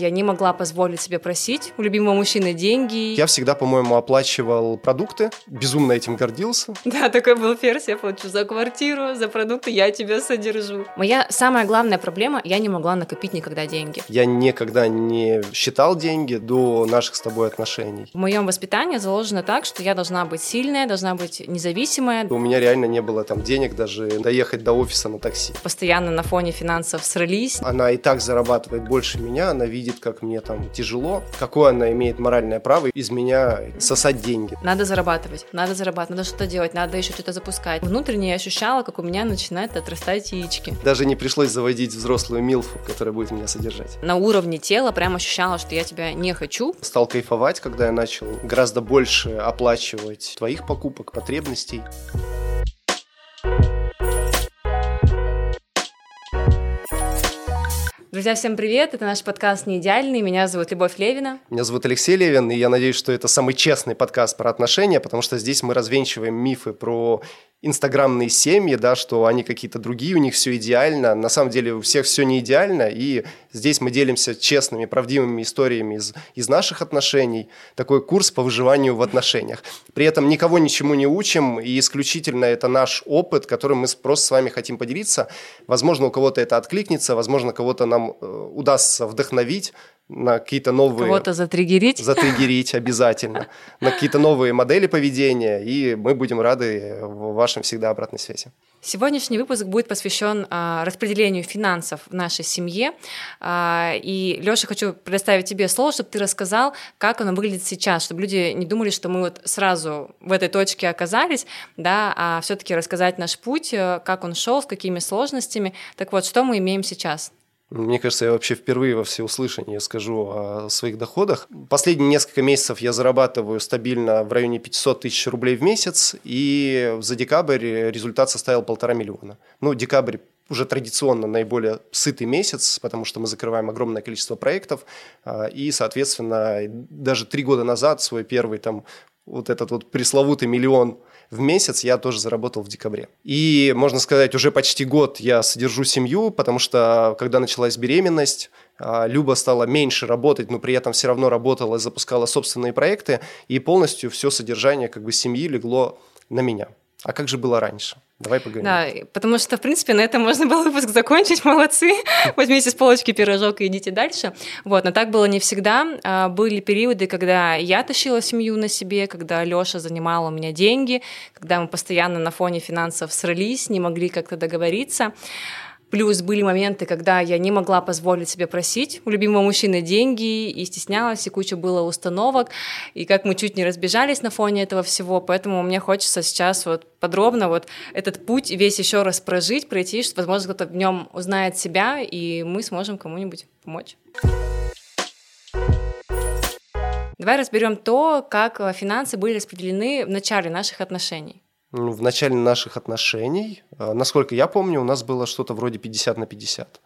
Я не могла позволить себе просить у любимого мужчины деньги. Я всегда, по-моему, оплачивал продукты, безумно этим гордился. Да, такой был ферзь, я плачу за квартиру, за продукты, я тебя содержу. Моя самая главная проблема, я не могла накопить никогда деньги. Я никогда не считал деньги до наших с тобой отношений. В моем воспитании заложено так, что я должна быть сильная, должна быть независимая. У меня реально не было там денег даже доехать до офиса на такси. Постоянно на фоне финансов срались. Она и так зарабатывает больше меня, она видит видит, как мне там тяжело, какое она имеет моральное право из меня сосать деньги. Надо зарабатывать, надо зарабатывать, надо что-то делать, надо еще что-то запускать. Внутренне я ощущала, как у меня начинают отрастать яички. Даже не пришлось заводить взрослую милфу, которая будет меня содержать. На уровне тела прям ощущала, что я тебя не хочу. Стал кайфовать, когда я начал гораздо больше оплачивать твоих покупок, потребностей. Друзья, всем привет! Это наш подкаст «Не идеальный». Меня зовут Любовь Левина. Меня зовут Алексей Левин, и я надеюсь, что это самый честный подкаст про отношения, потому что здесь мы развенчиваем мифы про инстаграмные семьи, да, что они какие-то другие, у них все идеально. На самом деле у всех все не идеально, и здесь мы делимся честными, правдивыми историями из, из наших отношений. Такой курс по выживанию в отношениях. При этом никого ничему не учим, и исключительно это наш опыт, которым мы просто с вами хотим поделиться. Возможно, у кого-то это откликнется, возможно, кого-то нам э, удастся вдохновить, на какие-то новые... Кого-то затригерить. Затригерить обязательно. На какие-то новые модели поведения, и мы будем рады в вашем всегда обратной связи. Сегодняшний выпуск будет посвящен а, распределению финансов в нашей семье. А, и, Леша, хочу предоставить тебе слово, чтобы ты рассказал, как оно выглядит сейчас, чтобы люди не думали, что мы вот сразу в этой точке оказались, да, а все-таки рассказать наш путь, э, как он шел, с какими сложностями. Так вот, что мы имеем сейчас? Мне кажется, я вообще впервые во всеуслышании скажу о своих доходах. Последние несколько месяцев я зарабатываю стабильно в районе 500 тысяч рублей в месяц, и за декабрь результат составил полтора миллиона. Ну, декабрь уже традиционно наиболее сытый месяц, потому что мы закрываем огромное количество проектов, а, и, соответственно, даже три года назад свой первый там вот этот вот пресловутый миллион в месяц я тоже заработал в декабре. И, можно сказать, уже почти год я содержу семью, потому что, когда началась беременность, а, Люба стала меньше работать, но при этом все равно работала запускала собственные проекты, и полностью все содержание как бы семьи легло на меня. А как же было раньше? Давай поговорим. Да, потому что, в принципе, на этом можно было выпуск закончить. Молодцы. Возьмите с полочки пирожок и идите дальше. Вот, но так было не всегда. А, были периоды, когда я тащила семью на себе, когда Лёша занимал у меня деньги, когда мы постоянно на фоне финансов срались, не могли как-то договориться. Плюс были моменты, когда я не могла позволить себе просить у любимого мужчины деньги и стеснялась, и куча было установок, и как мы чуть не разбежались на фоне этого всего, поэтому мне хочется сейчас вот подробно вот этот путь весь еще раз прожить, пройти, что, возможно, кто-то в нем узнает себя, и мы сможем кому-нибудь помочь. Давай разберем то, как финансы были распределены в начале наших отношений в начале наших отношений, э, насколько я помню, у нас было что-то вроде 50 на 50.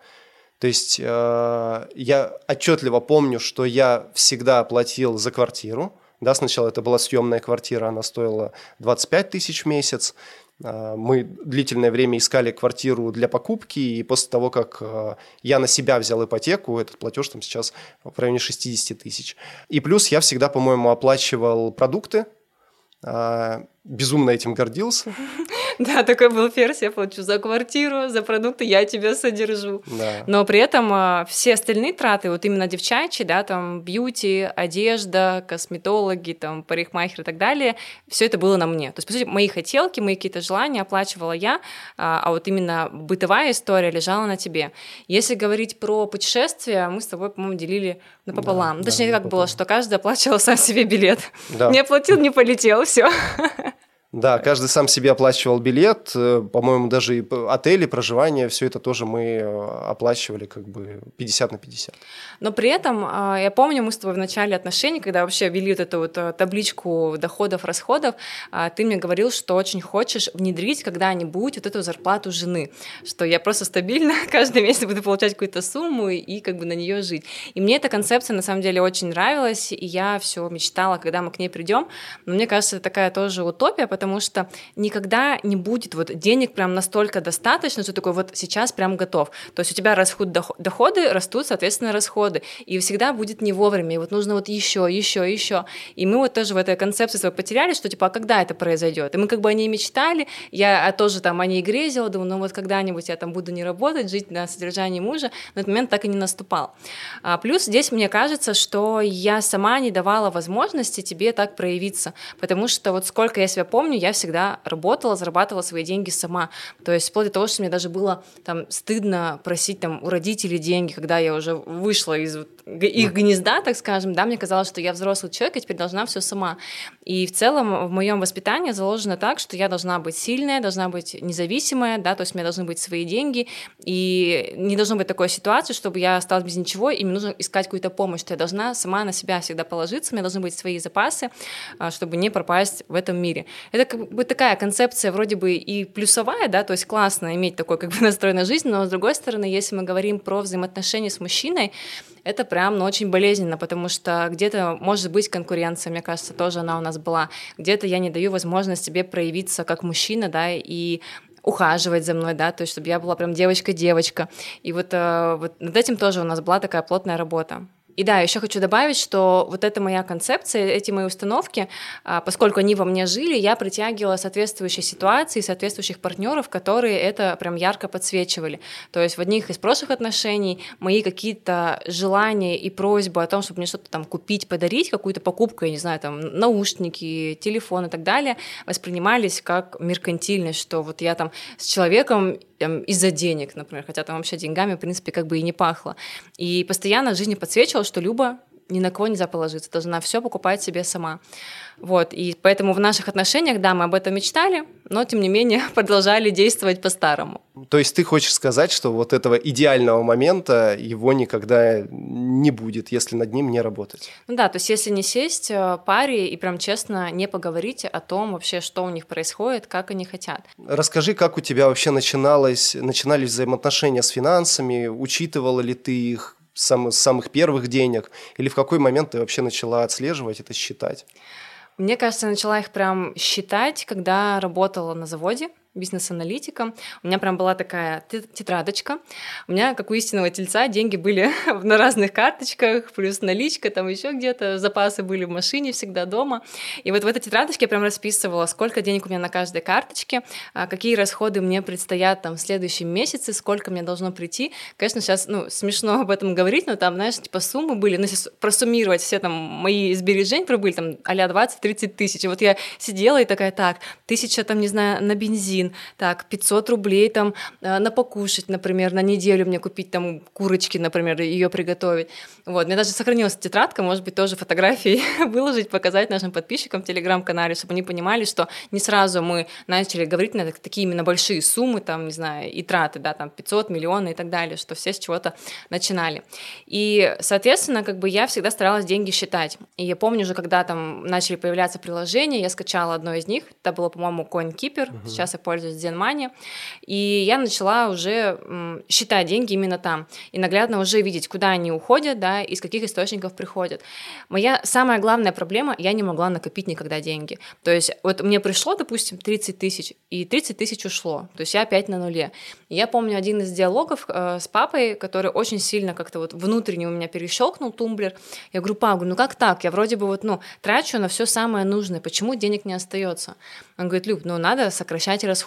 То есть э, я отчетливо помню, что я всегда платил за квартиру. Да, сначала это была съемная квартира, она стоила 25 тысяч в месяц. Э, мы длительное время искали квартиру для покупки, и после того, как я на себя взял ипотеку, этот платеж там сейчас в районе 60 тысяч. И плюс я всегда, по-моему, оплачивал продукты, безумно этим гордился. Да, такой был ферзь, я плачу за квартиру, за продукты, я тебя содержу. Да. Но при этом а, все остальные траты, вот именно девчачьи, да, там бьюти, одежда, косметологи, там парикмахер и так далее, все это было на мне. То есть, по сути, мои хотелки, мои какие-то желания оплачивала я, а, а вот именно бытовая история лежала на тебе. Если говорить про путешествия, мы с тобой, по-моему, делили напополам. Да, Точнее, да, как напополам. было, что каждый оплачивал сам себе билет. Да. Не оплатил, не полетел, все. Да, каждый сам себе оплачивал билет, э, по-моему, даже и отели, проживание, все это тоже мы э, оплачивали как бы 50 на 50. Но при этом, а, я помню, мы с тобой в начале отношений, когда вообще вели вот эту вот э, табличку доходов, расходов, а, ты мне говорил, что очень хочешь внедрить когда-нибудь вот эту зарплату жены, что я просто стабильно каждый месяц буду получать какую-то сумму и как бы на нее жить. И мне эта концепция на самом деле очень нравилась, и я все мечтала, когда мы к ней придем. Но мне кажется, это такая тоже утопия, потому что никогда не будет вот денег прям настолько достаточно, что такой вот сейчас прям готов. То есть у тебя растут доходы, растут, соответственно, расходы. И всегда будет не вовремя. И вот нужно вот еще, еще, еще. И мы вот тоже в этой концепции своей потеряли, что типа, а когда это произойдет? И мы как бы о ней мечтали, я тоже там о ней грезила, думаю, ну вот когда-нибудь я там буду не работать, жить на содержании мужа, но этот момент так и не наступал. А, плюс здесь мне кажется, что я сама не давала возможности тебе так проявиться, потому что вот сколько я себя помню, я всегда работала, зарабатывала свои деньги сама. То есть вплоть до того, что мне даже было там стыдно просить там у родителей деньги, когда я уже вышла из их гнезда, так скажем, да, мне казалось, что я взрослый человек, и теперь должна все сама. И в целом в моем воспитании заложено так, что я должна быть сильная, должна быть независимая, да, то есть у меня должны быть свои деньги, и не должно быть такой ситуации, чтобы я осталась без ничего, и мне нужно искать какую-то помощь, что я должна сама на себя всегда положиться, у меня должны быть свои запасы, а, чтобы не пропасть в этом мире. Это как бы такая концепция вроде бы и плюсовая, да, то есть классно иметь такой как бы настрой на жизнь, но с другой стороны, если мы говорим про взаимоотношения с мужчиной, это прям ну, очень болезненно, потому что где-то может быть конкуренция, мне кажется, тоже она у нас была. Где-то я не даю возможность себе проявиться как мужчина, да, и ухаживать за мной, да, то есть чтобы я была прям девочка-девочка. И вот, э, вот над этим тоже у нас была такая плотная работа. И да, еще хочу добавить, что вот эта моя концепция, эти мои установки, а, поскольку они во мне жили, я притягивала соответствующие ситуации, соответствующих партнеров, которые это прям ярко подсвечивали. То есть в одних из прошлых отношений мои какие-то желания и просьбы о том, чтобы мне что-то там купить, подарить, какую-то покупку, я не знаю, там наушники, телефон и так далее, воспринимались как меркантильность, что вот я там с человеком из-за денег, например, хотя там вообще деньгами, в принципе, как бы и не пахло. И постоянно в жизни подсвечивала, что Люба ни на кого нельзя положиться, должна все покупать себе сама. Вот, и поэтому в наших отношениях, да, мы об этом мечтали, но, тем не менее, продолжали действовать по-старому. То есть ты хочешь сказать, что вот этого идеального момента его никогда не будет, если над ним не работать? Ну да, то есть если не сесть э, паре и прям честно не поговорить о том вообще, что у них происходит, как они хотят. Расскажи, как у тебя вообще начиналось, начинались взаимоотношения с финансами, учитывала ли ты их, с самых первых денег, или в какой момент ты вообще начала отслеживать это, считать? Мне кажется, я начала их прям считать, когда работала на заводе бизнес-аналитиком. У меня прям была такая тетрадочка. У меня, как у истинного тельца, деньги были на разных карточках, плюс наличка, там еще где-то, запасы были в машине всегда дома. И вот в этой тетрадочке я прям расписывала, сколько денег у меня на каждой карточке, а, какие расходы мне предстоят там в следующем месяце, сколько мне должно прийти. Конечно, сейчас, ну, смешно об этом говорить, но там, знаешь, типа суммы были, ну, если просуммировать все там мои сбережения, которые были там а 20-30 тысяч. И вот я сидела и такая, так, тысяча там, не знаю, на бензин, магазин, так, 500 рублей там э, на покушать, например, на неделю мне купить там курочки, например, ее приготовить. Вот, мне даже сохранилась тетрадка, может быть, тоже фотографии выложить, показать нашим подписчикам в Телеграм-канале, чтобы они понимали, что не сразу мы начали говорить на такие именно большие суммы, там, не знаю, и траты, да, там 500, миллионы и так далее, что все с чего-то начинали. И, соответственно, как бы я всегда старалась деньги считать. И я помню уже, когда там начали появляться приложения, я скачала одно из них, это было, по-моему, CoinKeeper, угу. сейчас я пользуюсь Zenmoney, и я начала уже считать деньги именно там, и наглядно уже видеть, куда они уходят, да, из каких источников приходят. Моя самая главная проблема, я не могла накопить никогда деньги. То есть вот мне пришло, допустим, 30 тысяч, и 30 тысяч ушло, то есть я опять на нуле. Я помню один из диалогов э, с папой, который очень сильно как-то вот внутренне у меня перещелкнул тумблер. Я говорю, папа, ну как так? Я вроде бы вот, ну, трачу на все самое нужное, почему денег не остается? Он говорит, Люб, ну надо сокращать расходы.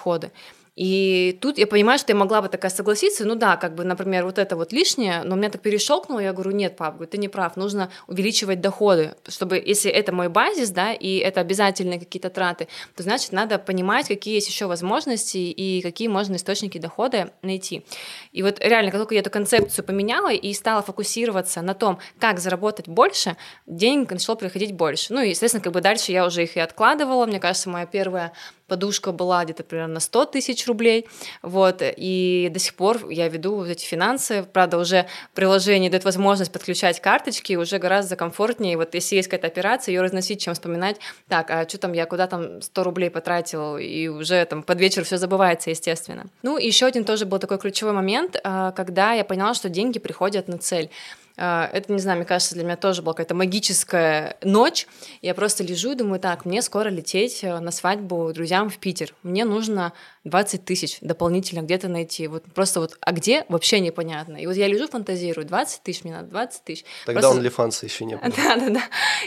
И тут я понимаю, что я могла бы такая согласиться, ну да, как бы, например, вот это вот лишнее, но меня так перещелкнуло, я говорю, нет, пап, ты не прав, нужно увеличивать доходы, чтобы, если это мой базис, да, и это обязательные какие-то траты, то значит, надо понимать, какие есть еще возможности и какие можно источники дохода найти. И вот реально, как только я эту концепцию поменяла и стала фокусироваться на том, как заработать больше, денег начало приходить больше. Ну и, естественно, как бы дальше я уже их и откладывала. Мне кажется, моя первая подушка была где-то примерно на 100 тысяч рублей, вот, и до сих пор я веду вот эти финансы, правда, уже приложение дает возможность подключать карточки, уже гораздо комфортнее, вот если есть какая-то операция, ее разносить, чем вспоминать, так, а что там я куда там 100 рублей потратил, и уже там под вечер все забывается, естественно. Ну, еще один тоже был такой ключевой момент, а, когда я поняла, что деньги приходят на цель. А, это, не знаю, мне кажется, для меня тоже была какая-то магическая ночь. Я просто лежу и думаю, так, мне скоро лететь э, на свадьбу друзьям в Питер. Мне нужно 20 тысяч дополнительно где-то найти. Вот просто вот, а где, вообще непонятно. И вот я лежу, фантазирую, 20 тысяч мне надо, 20 тысяч. Тогда просто... OnlyFans еще не было. Да-да-да.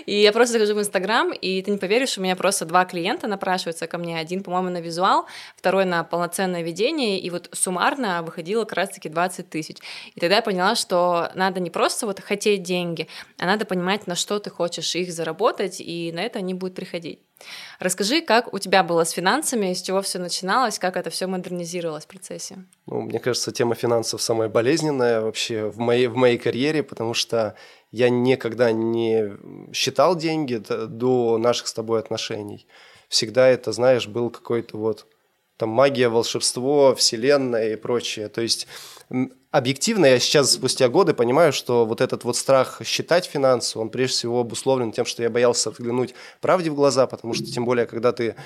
И я просто захожу в Инстаграм, и ты не поверишь, у меня просто два клиента напрашиваются ко мне. Один, по-моему, на визуал, второй на полноценное ведение, и вот суммарно выходило как раз-таки 20 тысяч. И тогда я поняла, что надо не просто вот хотеть деньги, а надо понимать, на что ты хочешь их заработать, и на это они будут приходить. Расскажи, как у тебя было с финансами, с чего все начиналось, как это все модернизировалось в процессе? Ну, мне кажется, тема финансов самая болезненная вообще в моей, в моей карьере, потому что я никогда не считал деньги до наших с тобой отношений. Всегда это, знаешь, был какой-то вот там магия, волшебство, вселенная и прочее. То есть объективно я сейчас спустя годы понимаю, что вот этот вот страх считать финансы, он прежде всего обусловлен тем, что я боялся взглянуть правде в глаза, потому что тем более, когда ты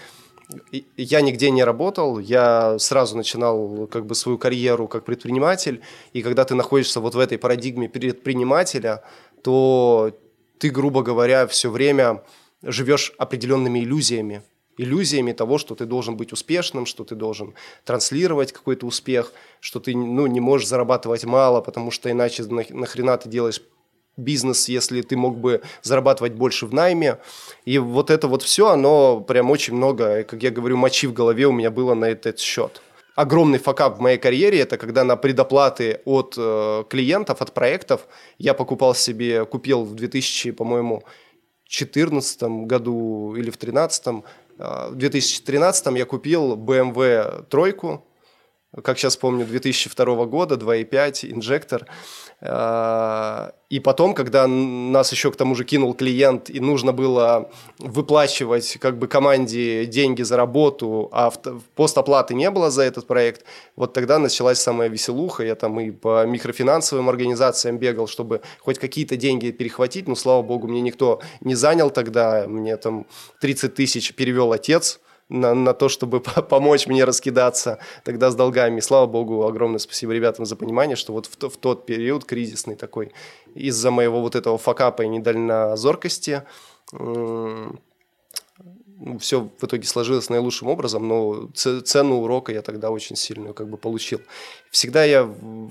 я нигде не работал, я сразу начинал как бы свою карьеру как предприниматель, и когда ты находишься вот в этой парадигме предпринимателя, то ты, грубо говоря, все время живешь определенными иллюзиями, иллюзиями того, что ты должен быть успешным, что ты должен транслировать какой-то успех, что ты ну, не можешь зарабатывать мало, потому что иначе нахрена ты делаешь бизнес, если ты мог бы зарабатывать больше в найме. И вот это вот все, оно прям очень много, как я говорю, мочи в голове у меня было на этот счет. Огромный факап в моей карьере – это когда на предоплаты от э, клиентов, от проектов я покупал себе, купил в 2000, по-моему, 2014 году или в 2013 а, в 2013 я купил BMW тройку, как сейчас помню, 2002 года, 2.5, инжектор. А, и потом, когда нас еще к тому же кинул клиент, и нужно было выплачивать как бы команде деньги за работу, а постоплаты не было за этот проект, вот тогда началась самая веселуха. Я там и по микрофинансовым организациям бегал, чтобы хоть какие-то деньги перехватить. Но, слава богу, мне никто не занял тогда. Мне там 30 тысяч перевел отец – на, на то, чтобы помочь мне раскидаться тогда с долгами. слава богу, огромное спасибо ребятам за понимание, что вот в, в тот период кризисный такой, из-за моего вот этого факапа и недальнозоркости, все в итоге сложилось наилучшим образом, но цену урока я тогда очень сильную как бы получил. Всегда я,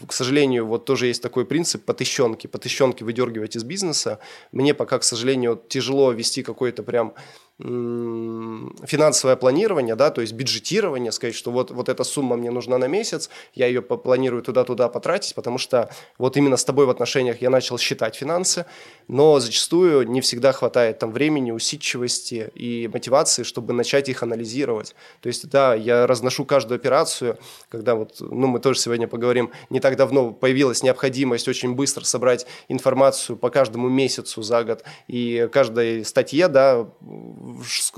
к сожалению, вот тоже есть такой принцип потыщенки, потыщенки выдергивать из бизнеса. Мне пока, к сожалению, тяжело вести какой-то прям финансовое планирование, да, то есть бюджетирование, сказать, что вот, вот эта сумма мне нужна на месяц, я ее планирую туда-туда потратить, потому что вот именно с тобой в отношениях я начал считать финансы, но зачастую не всегда хватает там времени, усидчивости и мотивации, чтобы начать их анализировать. То есть, да, я разношу каждую операцию, когда вот, ну, мы тоже поговорим, не так давно появилась необходимость очень быстро собрать информацию по каждому месяцу за год и каждой статье, да,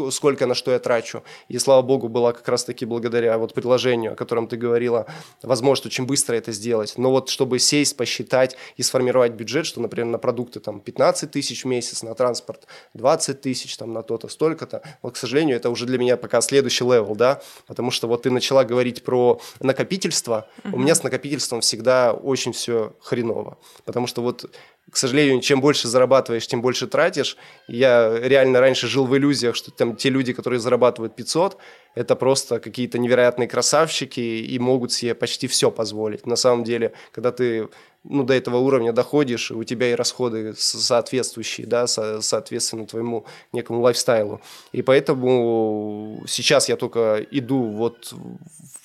сколько на что я трачу. И слава богу, была как раз-таки благодаря вот приложению, о котором ты говорила, возможность очень быстро это сделать. Но вот чтобы сесть, посчитать и сформировать бюджет, что, например, на продукты там 15 тысяч в месяц, на транспорт 20 тысяч, там на то-то, столько-то, вот, к сожалению, это уже для меня пока следующий level, да, потому что вот ты начала говорить про накопительство, uh-huh. у меня с накопительством всегда очень все хреново, потому что вот к сожалению, чем больше зарабатываешь, тем больше тратишь. Я реально раньше жил в иллюзиях, что там те люди, которые зарабатывают 500, это просто какие-то невероятные красавчики и могут себе почти все позволить. На самом деле, когда ты ну, до этого уровня доходишь, у тебя и расходы соответствующие, да, со, соответственно твоему некому лайфстайлу. И поэтому сейчас я только иду вот,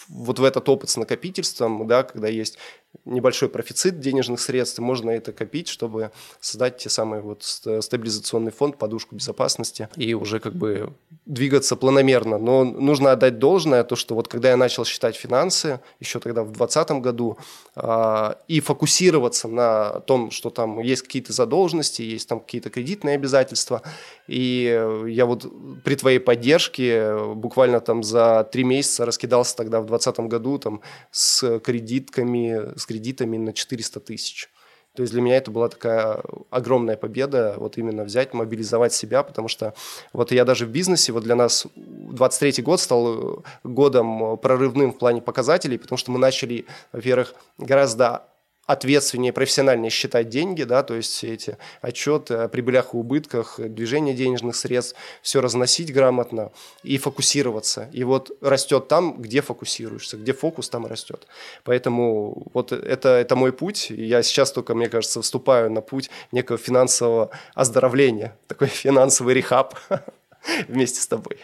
вот в этот опыт с накопительством, да, когда есть небольшой профицит денежных средств, можно это копить, чтобы создать те самые вот стабилизационный фонд, подушку безопасности и уже как бы двигаться планомерно. Но нужно отдать должное, то, что вот когда я начал считать финансы, еще тогда в 2020 году, э, и фокусироваться на том, что там есть какие-то задолженности, есть там какие-то кредитные обязательства, и я вот при твоей поддержке буквально там за три месяца раскидался тогда в 2020 году там с кредитками, с кредитами на 400 тысяч. То есть для меня это была такая огромная победа, вот именно взять, мобилизовать себя, потому что вот я даже в бизнесе, вот для нас 23 год стал годом прорывным в плане показателей, потому что мы начали, во-первых, гораздо ответственнее, профессиональнее считать деньги, да, то есть все эти отчеты о прибылях и убытках, движение денежных средств, все разносить грамотно и фокусироваться. И вот растет там, где фокусируешься, где фокус, там растет. Поэтому вот это, это мой путь. Я сейчас только, мне кажется, вступаю на путь некого финансового оздоровления, такой финансовый рехаб вместе с тобой.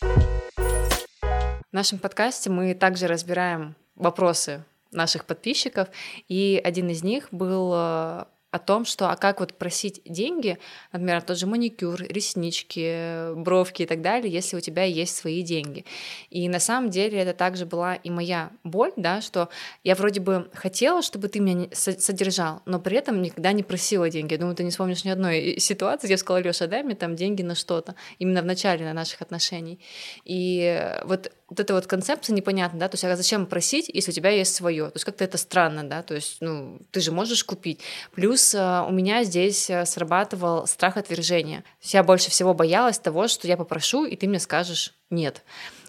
В нашем подкасте мы также разбираем вопросы наших подписчиков, и один из них был э, о том, что а как вот просить деньги, например, тот же маникюр, реснички, бровки и так далее, если у тебя есть свои деньги. И на самом деле это также была и моя боль, да, что я вроде бы хотела, чтобы ты меня содержал, но при этом никогда не просила деньги. Я думаю, ты не вспомнишь ни одной ситуации, где я сказала, Леша, дай мне там деньги на что-то, именно в начале на наших отношений. И вот вот эта вот концепция непонятна, да, то есть а зачем просить, если у тебя есть свое, то есть как-то это странно, да, то есть, ну, ты же можешь купить. Плюс э, у меня здесь э, срабатывал страх отвержения. Я больше всего боялась того, что я попрошу, и ты мне скажешь нет.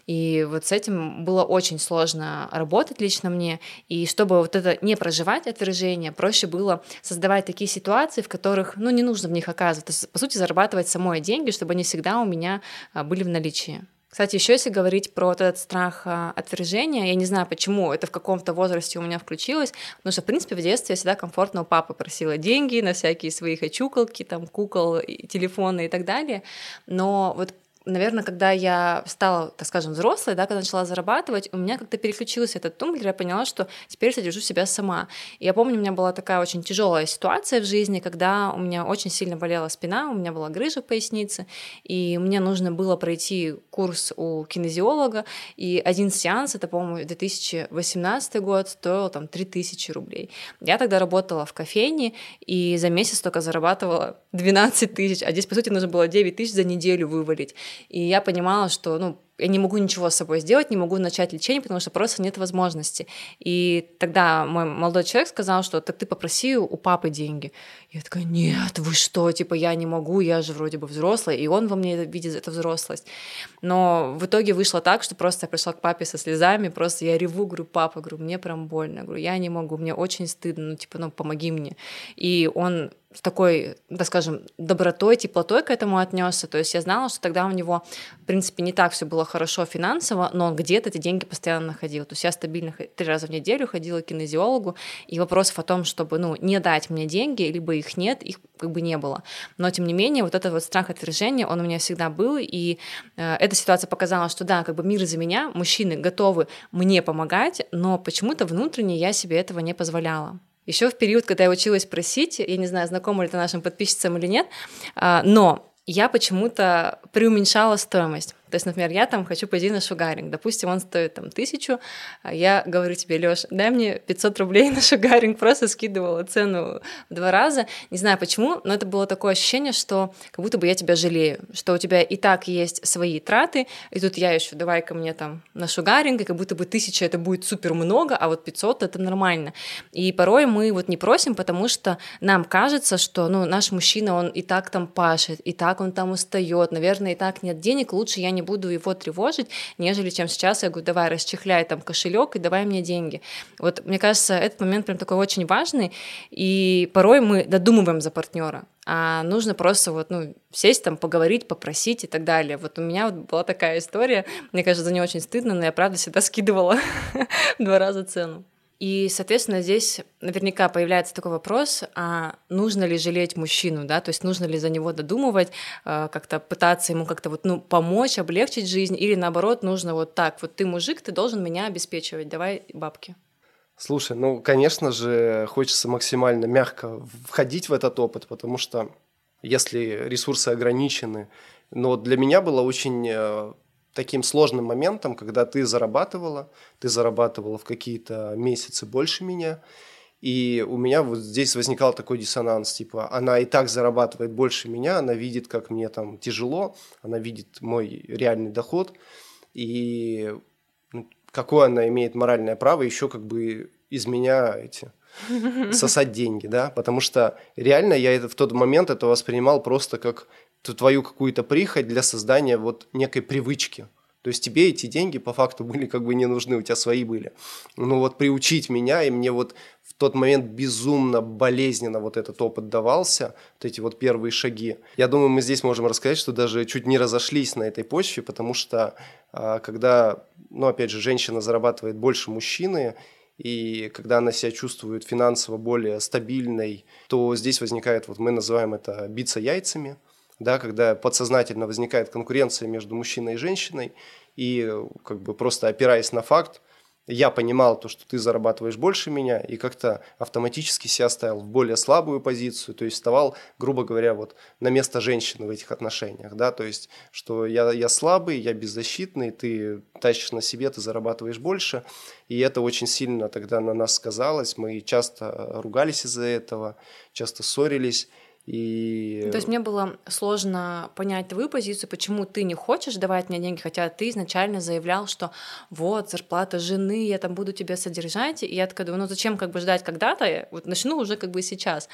И вот с этим было очень сложно работать лично мне. И чтобы вот это не проживать отвержение, проще было создавать такие ситуации, в которых, ну, не нужно в них оказываться. По сути, зарабатывать самой деньги, чтобы они всегда у меня а, были в наличии. Кстати, еще если говорить про вот этот страх а, отвержения, я не знаю, почему это в каком-то возрасте у меня включилось, потому что, в принципе, в детстве я всегда комфортно у папы просила деньги на всякие свои хочуколки, там, кукол, телефоны и так далее, но вот наверное, когда я стала, так скажем, взрослой, да, когда начала зарабатывать, у меня как-то переключился этот тумблер, я поняла, что теперь содержу себя сама. Я помню, у меня была такая очень тяжелая ситуация в жизни, когда у меня очень сильно болела спина, у меня была грыжа в пояснице, и мне нужно было пройти курс у кинезиолога, и один сеанс, это, по-моему, 2018 год, стоил там 3000 рублей. Я тогда работала в кофейне, и за месяц только зарабатывала 12 тысяч, а здесь, по сути, нужно было 9 тысяч за неделю вывалить. И я понимала, что, ну, я не могу ничего с собой сделать, не могу начать лечение, потому что просто нет возможности. И тогда мой молодой человек сказал, что так ты попроси у папы деньги. Я такая, нет, вы что, типа я не могу, я же вроде бы взрослая, и он во мне видит эту взрослость. Но в итоге вышло так, что просто я пришла к папе со слезами, просто я реву, говорю, папа, говорю, мне прям больно, говорю, я не могу, мне очень стыдно, ну типа, ну помоги мне. И он с такой, так скажем, добротой, теплотой к этому отнесся. То есть я знала, что тогда у него, в принципе, не так все было хорошо финансово, но он где-то эти деньги постоянно находил. То есть я стабильно три раза в неделю ходила к кинезиологу, и вопросов о том, чтобы, ну, не дать мне деньги, либо их нет, их как бы не было. Но, тем не менее, вот этот вот страх отвержения, он у меня всегда был, и э, эта ситуация показала, что да, как бы мир за меня, мужчины готовы мне помогать, но почему-то внутренне я себе этого не позволяла. Еще в период, когда я училась просить, я не знаю, знакомо ли это нашим подписчицам или нет, а, но я почему-то преуменьшала стоимость. То есть, например, я там хочу пойти на шугаринг. Допустим, он стоит там тысячу, а я говорю тебе, Лёш, дай мне 500 рублей на шугаринг. Просто скидывала цену в два раза. Не знаю почему, но это было такое ощущение, что как будто бы я тебя жалею, что у тебя и так есть свои траты, и тут я еще давай ко мне там на шугаринг, и как будто бы тысяча это будет супер много, а вот 500 это нормально. И порой мы вот не просим, потому что нам кажется, что ну, наш мужчина, он и так там пашет, и так он там устает, наверное, и так нет денег, лучше я не буду его тревожить, нежели чем сейчас я говорю, давай расчехляй там кошелек и давай мне деньги. Вот мне кажется, этот момент прям такой очень важный, и порой мы додумываем за партнера, а нужно просто вот, ну, сесть там, поговорить, попросить и так далее. Вот у меня вот была такая история, мне кажется, за нее очень стыдно, но я правда всегда скидывала два раза цену. И, соответственно, здесь наверняка появляется такой вопрос, а нужно ли жалеть мужчину, да, то есть нужно ли за него додумывать, э, как-то пытаться ему как-то вот, ну, помочь, облегчить жизнь, или наоборот, нужно вот так, вот ты мужик, ты должен меня обеспечивать, давай бабки. Слушай, ну, конечно же, хочется максимально мягко входить в этот опыт, потому что если ресурсы ограничены, но для меня было очень э, таким сложным моментом, когда ты зарабатывала, ты зарабатывала в какие-то месяцы больше меня, и у меня вот здесь возникал такой диссонанс, типа, она и так зарабатывает больше меня, она видит, как мне там тяжело, она видит мой реальный доход, и ну, какое она имеет моральное право еще как бы из меня эти сосать деньги, да, потому что реально я это в тот момент это воспринимал просто как твою какую-то прихоть для создания вот некой привычки. То есть тебе эти деньги по факту были как бы не нужны, у тебя свои были. Но вот приучить меня, и мне вот в тот момент безумно болезненно вот этот опыт давался, вот эти вот первые шаги. Я думаю, мы здесь можем рассказать, что даже чуть не разошлись на этой почве, потому что а, когда, ну опять же, женщина зарабатывает больше мужчины, и когда она себя чувствует финансово более стабильной, то здесь возникает, вот мы называем это биться яйцами, да, когда подсознательно возникает конкуренция между мужчиной и женщиной, и как бы просто опираясь на факт, я понимал то, что ты зарабатываешь больше меня, и как-то автоматически себя ставил в более слабую позицию, то есть вставал, грубо говоря, вот на место женщины в этих отношениях, да, то есть, что я, я слабый, я беззащитный, ты тащишь на себе, ты зарабатываешь больше, и это очень сильно тогда на нас сказалось, мы часто ругались из-за этого, часто ссорились, и... То есть мне было сложно понять твою позицию, почему ты не хочешь давать мне деньги, хотя ты изначально заявлял, что вот, зарплата жены, я там буду тебя содержать, и я такая думаю, ну зачем как бы ждать когда-то, вот начну уже как бы сейчас.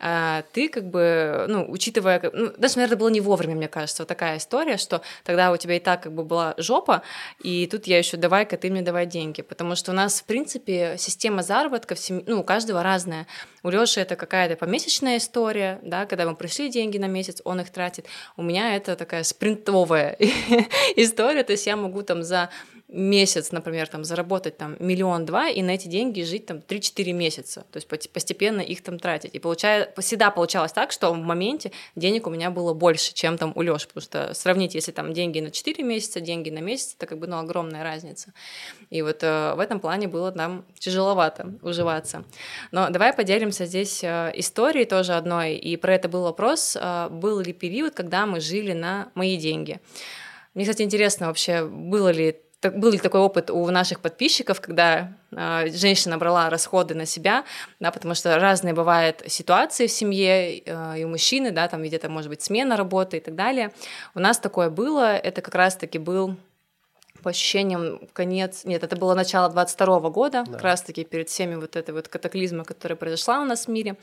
А ты как бы, ну, учитывая, ну, даже, наверное, было не вовремя, мне кажется, вот такая история, что тогда у тебя и так как бы была жопа, и тут я еще давай-ка ты мне давай деньги, потому что у нас, в принципе, система заработка, в семье, ну, у каждого разная. У Лёши это какая-то помесячная история, да, когда мы пришли деньги на месяц, он их тратит. У меня это такая спринтовая история, то есть я могу там за месяц, например, там, заработать там миллион-два и на эти деньги жить там 3-4 месяца, то есть постепенно их там тратить. И получая, всегда получалось так, что в моменте денег у меня было больше, чем там у Лёши, потому что сравнить, если там деньги на 4 месяца, деньги на месяц, это как бы, ну, огромная разница. И вот э, в этом плане было нам тяжеловато уживаться. Но давай поделимся здесь э, историей тоже одной, и про это был вопрос, э, был ли период, когда мы жили на мои деньги. Мне, кстати, интересно вообще, было ли был ли такой опыт у наших подписчиков, когда э, женщина брала расходы на себя, да, потому что разные бывают ситуации в семье э, и у мужчины, да, там где-то может быть смена работы и так далее. У нас такое было, это как раз-таки был по ощущениям, конец... Нет, это было начало 22 года, да. как раз-таки перед всеми вот этой вот катаклизмой, которая произошла у нас в мире.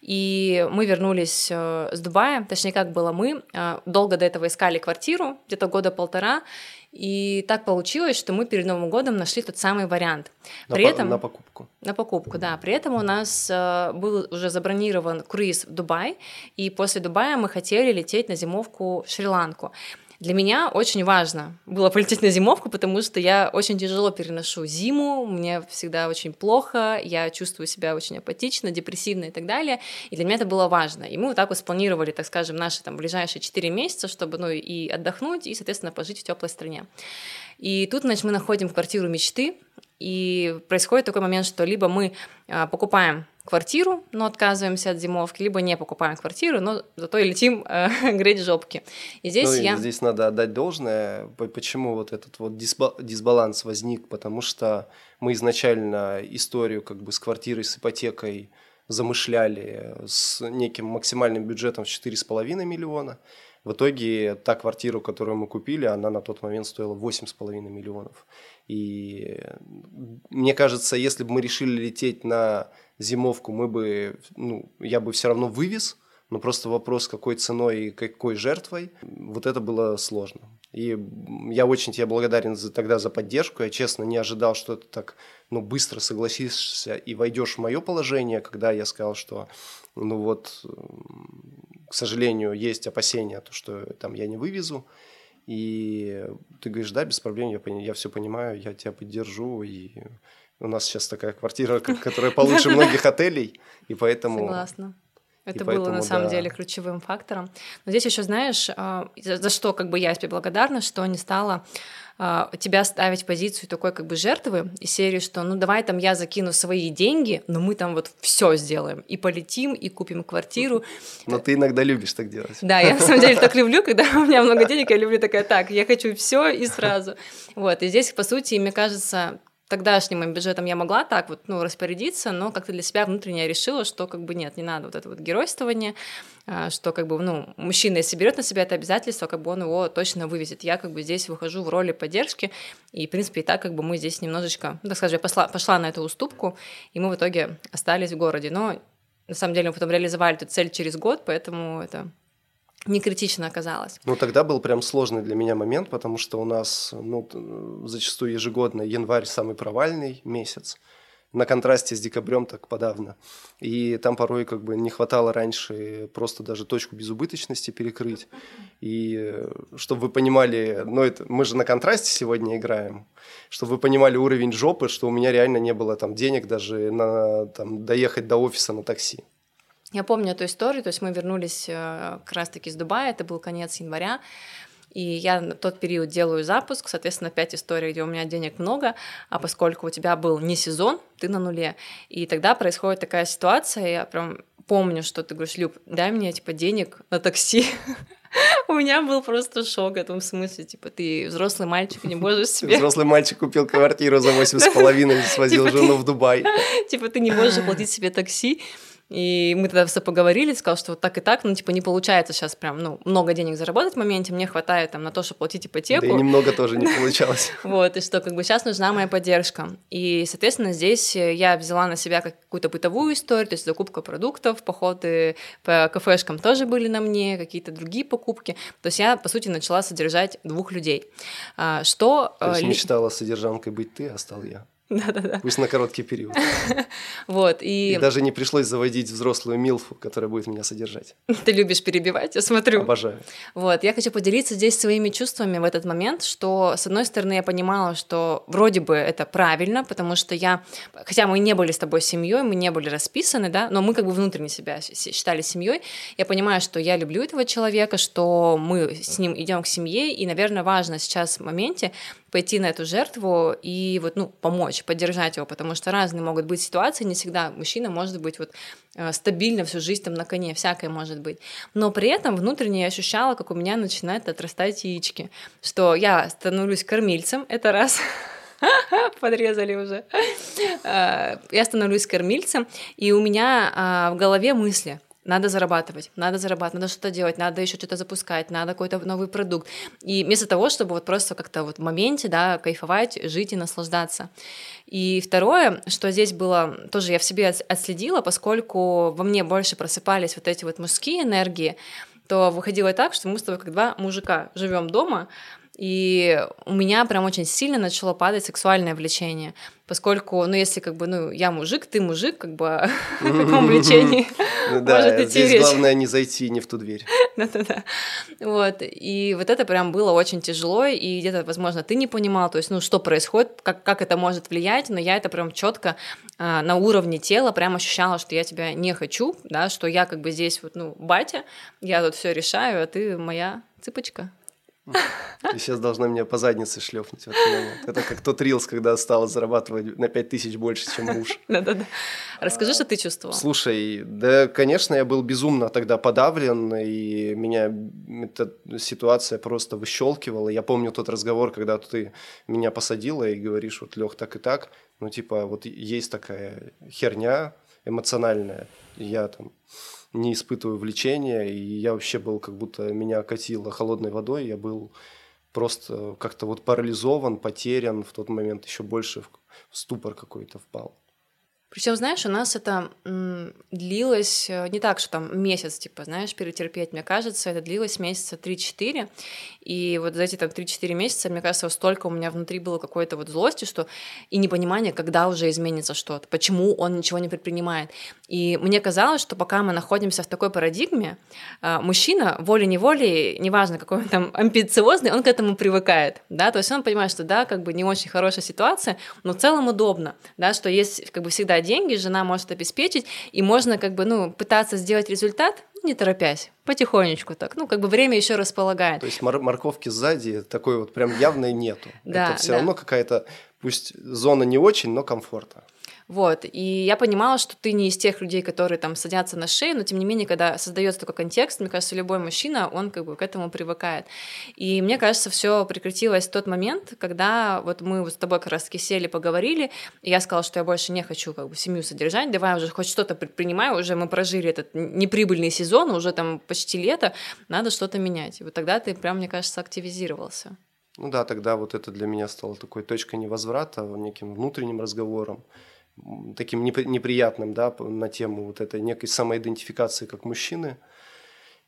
И мы вернулись э, с Дубая, точнее, как было мы, э, долго до этого искали квартиру, где-то года полтора, и так получилось, что мы перед Новым годом нашли тот самый вариант. При на, этом, на покупку. На покупку, да. При этом у нас э, был уже забронирован круиз в Дубай, и после Дубая мы хотели лететь на зимовку в Шри-Ланку. Для меня очень важно было полететь на зимовку, потому что я очень тяжело переношу зиму, мне всегда очень плохо, я чувствую себя очень апатично, депрессивно и так далее, и для меня это было важно. И мы вот так вот спланировали, так скажем, наши там ближайшие 4 месяца, чтобы, ну, и отдохнуть, и, соответственно, пожить в теплой стране. И тут, значит, мы находим квартиру мечты, и происходит такой момент, что либо мы а, покупаем квартиру, но отказываемся от зимовки, либо не покупаем квартиру, но зато и летим э, греть жопки. И здесь ну, я... здесь надо отдать должное, почему вот этот вот дисбаланс возник, потому что мы изначально историю как бы с квартирой, с ипотекой замышляли с неким максимальным бюджетом в 4,5 миллиона. В итоге та квартира, которую мы купили, она на тот момент стоила 8,5 миллионов. И мне кажется, если бы мы решили лететь на зимовку, мы бы, ну, я бы все равно вывез, но просто вопрос, какой ценой и какой жертвой, вот это было сложно. И я очень тебе благодарен за, тогда за поддержку. Я честно не ожидал, что ты так ну, быстро согласишься и войдешь в мое положение, когда я сказал, что ну вот, к сожалению, есть опасения, то, что там я не вывезу. И ты говоришь, да, без проблем, я, я все понимаю, я тебя поддержу, и у нас сейчас такая квартира, которая получше многих отелей, и поэтому... Согласна. Это и было поэтому, на самом да. деле ключевым фактором. Но здесь еще знаешь, а, за что как бы я тебе благодарна, что не стала тебя ставить в позицию такой как бы жертвы из серии, что ну давай там я закину свои деньги, но мы там вот все сделаем и полетим и купим квартиру. Но ты иногда любишь так делать. Да, я на самом деле так люблю, когда у меня много денег, я люблю такая так, я хочу все и сразу. Вот и здесь по сути мне кажется тогдашним бюджетом я могла так вот, ну, распорядиться, но как-то для себя внутренне я решила, что как бы нет, не надо вот это вот геройствование, а, что как бы, ну, мужчина, если берет на себя это обязательство, как бы он его точно вывезет. Я как бы здесь выхожу в роли поддержки, и, в принципе, и так как бы мы здесь немножечко, ну, так скажем, я пошла, пошла на эту уступку, и мы в итоге остались в городе. Но, на самом деле, мы потом реализовали эту цель через год, поэтому это не критично оказалось. Ну, тогда был прям сложный для меня момент, потому что у нас ну, зачастую ежегодно январь самый провальный месяц на контрасте с декабрем так подавно. И там порой как бы не хватало раньше просто даже точку безубыточности перекрыть. И э, чтобы вы понимали, ну это мы же на контрасте сегодня играем, чтобы вы понимали уровень жопы, что у меня реально не было там денег даже на там, доехать до офиса на такси. Я помню эту историю, то есть мы вернулись э, как раз-таки из Дубая, это был конец января, и я на тот период делаю запуск, соответственно, 5 историй, где у меня денег много, а поскольку у тебя был не сезон, ты на нуле. И тогда происходит такая ситуация, я прям помню, что ты говоришь, Люб, дай мне, типа, денег на такси. У меня был просто шок в этом смысле, типа, ты взрослый мальчик, не можешь себе... Взрослый мальчик купил квартиру за 8,5 и свозил типа жену в Дубай. Типа, ты не можешь оплатить себе такси, и мы тогда все поговорили, сказал, что вот так и так, ну, типа, не получается сейчас прям, ну, много денег заработать в моменте, мне хватает там на то, чтобы платить ипотеку. Да и немного тоже не получалось. Вот, и что, как бы, сейчас нужна моя поддержка. И, соответственно, здесь я взяла на себя какую-то бытовую историю, то есть закупка продуктов, походы по кафешкам тоже были на мне, какие-то другие покупки. То есть я, по сути, начала содержать двух людей. А, что... То есть мечтала содержанкой быть ты, а стал я. Да-да-да. Пусть на короткий период. Вот, и... И даже не пришлось заводить взрослую Милфу, которая будет меня содержать. Ты любишь перебивать, я смотрю. Обожаю. Вот, я хочу поделиться здесь своими чувствами в этот момент, что, с одной стороны, я понимала, что вроде бы это правильно, потому что я... Хотя мы не были с тобой семьей, мы не были расписаны, да, но мы как бы внутренне себя считали семьей. Я понимаю, что я люблю этого человека, что мы с ним идем к семье, и, наверное, важно сейчас в моменте пойти на эту жертву и вот, ну, помочь, поддержать его, потому что разные могут быть ситуации, не всегда мужчина может быть вот э, стабильно всю жизнь там на коне, всякое может быть. Но при этом внутренне я ощущала, как у меня начинают отрастать яички, что я становлюсь кормильцем, это раз, подрезали уже. Э, я становлюсь кормильцем, и у меня а, в голове мысли – надо зарабатывать, надо зарабатывать, надо что-то делать, надо еще что-то запускать, надо какой-то новый продукт. И вместо того, чтобы вот просто как-то вот в моменте, да, кайфовать, жить и наслаждаться. И второе, что здесь было, тоже я в себе отследила, поскольку во мне больше просыпались вот эти вот мужские энергии, то выходило так, что мы с тобой как два мужика живем дома, и у меня прям очень сильно начало падать сексуальное влечение, поскольку, ну, если как бы, ну, я мужик, ты мужик, как бы о каком влечении ну может идти здесь главное не зайти не в ту дверь. Да-да-да. Вот, и вот это прям было очень тяжело, и где-то, возможно, ты не понимал, то есть, ну, что происходит, как, как это может влиять, но я это прям четко а, на уровне тела прям ощущала, что я тебя не хочу, да, что я как бы здесь вот, ну, батя, я тут все решаю, а ты моя цыпочка. Ты сейчас должна меня по заднице шлепнуть в этот момент. Это как тот рилс, когда стала зарабатывать на 5 тысяч больше, чем муж. Да-да-да. Расскажи, что ты чувствовал. Слушай, да, конечно, я был безумно тогда подавлен, и меня эта ситуация просто выщелкивала. Я помню тот разговор, когда ты меня посадила и говоришь, вот, Лех, так и так, ну, типа, вот есть такая херня эмоциональная, я там не испытываю влечения, и я вообще был, как будто меня окатило холодной водой, я был просто как-то вот парализован, потерян в тот момент, еще больше в ступор какой-то впал. Причем, знаешь, у нас это длилось э, не так, что там месяц, типа, знаешь, перетерпеть, мне кажется, это длилось месяца 3-4, и вот за эти там 3-4 месяца, мне кажется, столько у меня внутри было какой-то вот злости, что и непонимание, когда уже изменится что-то, почему он ничего не предпринимает. И мне казалось, что пока мы находимся в такой парадигме, э, мужчина волей-неволей, неважно, какой он там амбициозный, он к этому привыкает, да, то есть он понимает, что да, как бы не очень хорошая ситуация, но в целом удобно, да, что есть как бы всегда деньги, жена может обеспечить, и можно как бы, ну, пытаться сделать результат, не торопясь, потихонечку так. Ну, как бы время еще располагает. То есть мор- морковки сзади такой вот прям явной нету. Да, Это все да. равно какая-то, пусть зона не очень, но комфорта. Вот, и я понимала, что ты не из тех людей, которые там садятся на шею, но тем не менее, когда создается такой контекст, мне кажется, любой мужчина, он как бы к этому привыкает. И мне кажется, все прекратилось в тот момент, когда вот мы вот с тобой как раз-таки сели, поговорили, и я сказала, что я больше не хочу как бы семью содержать, давай уже хоть что-то предпринимай, уже мы прожили этот неприбыльный сезон, уже там почти лето, надо что-то менять. И вот тогда ты прям, мне кажется, активизировался. Ну да, тогда вот это для меня стало такой точкой невозврата, неким внутренним разговором таким неприятным, да, на тему вот этой некой самоидентификации как мужчины.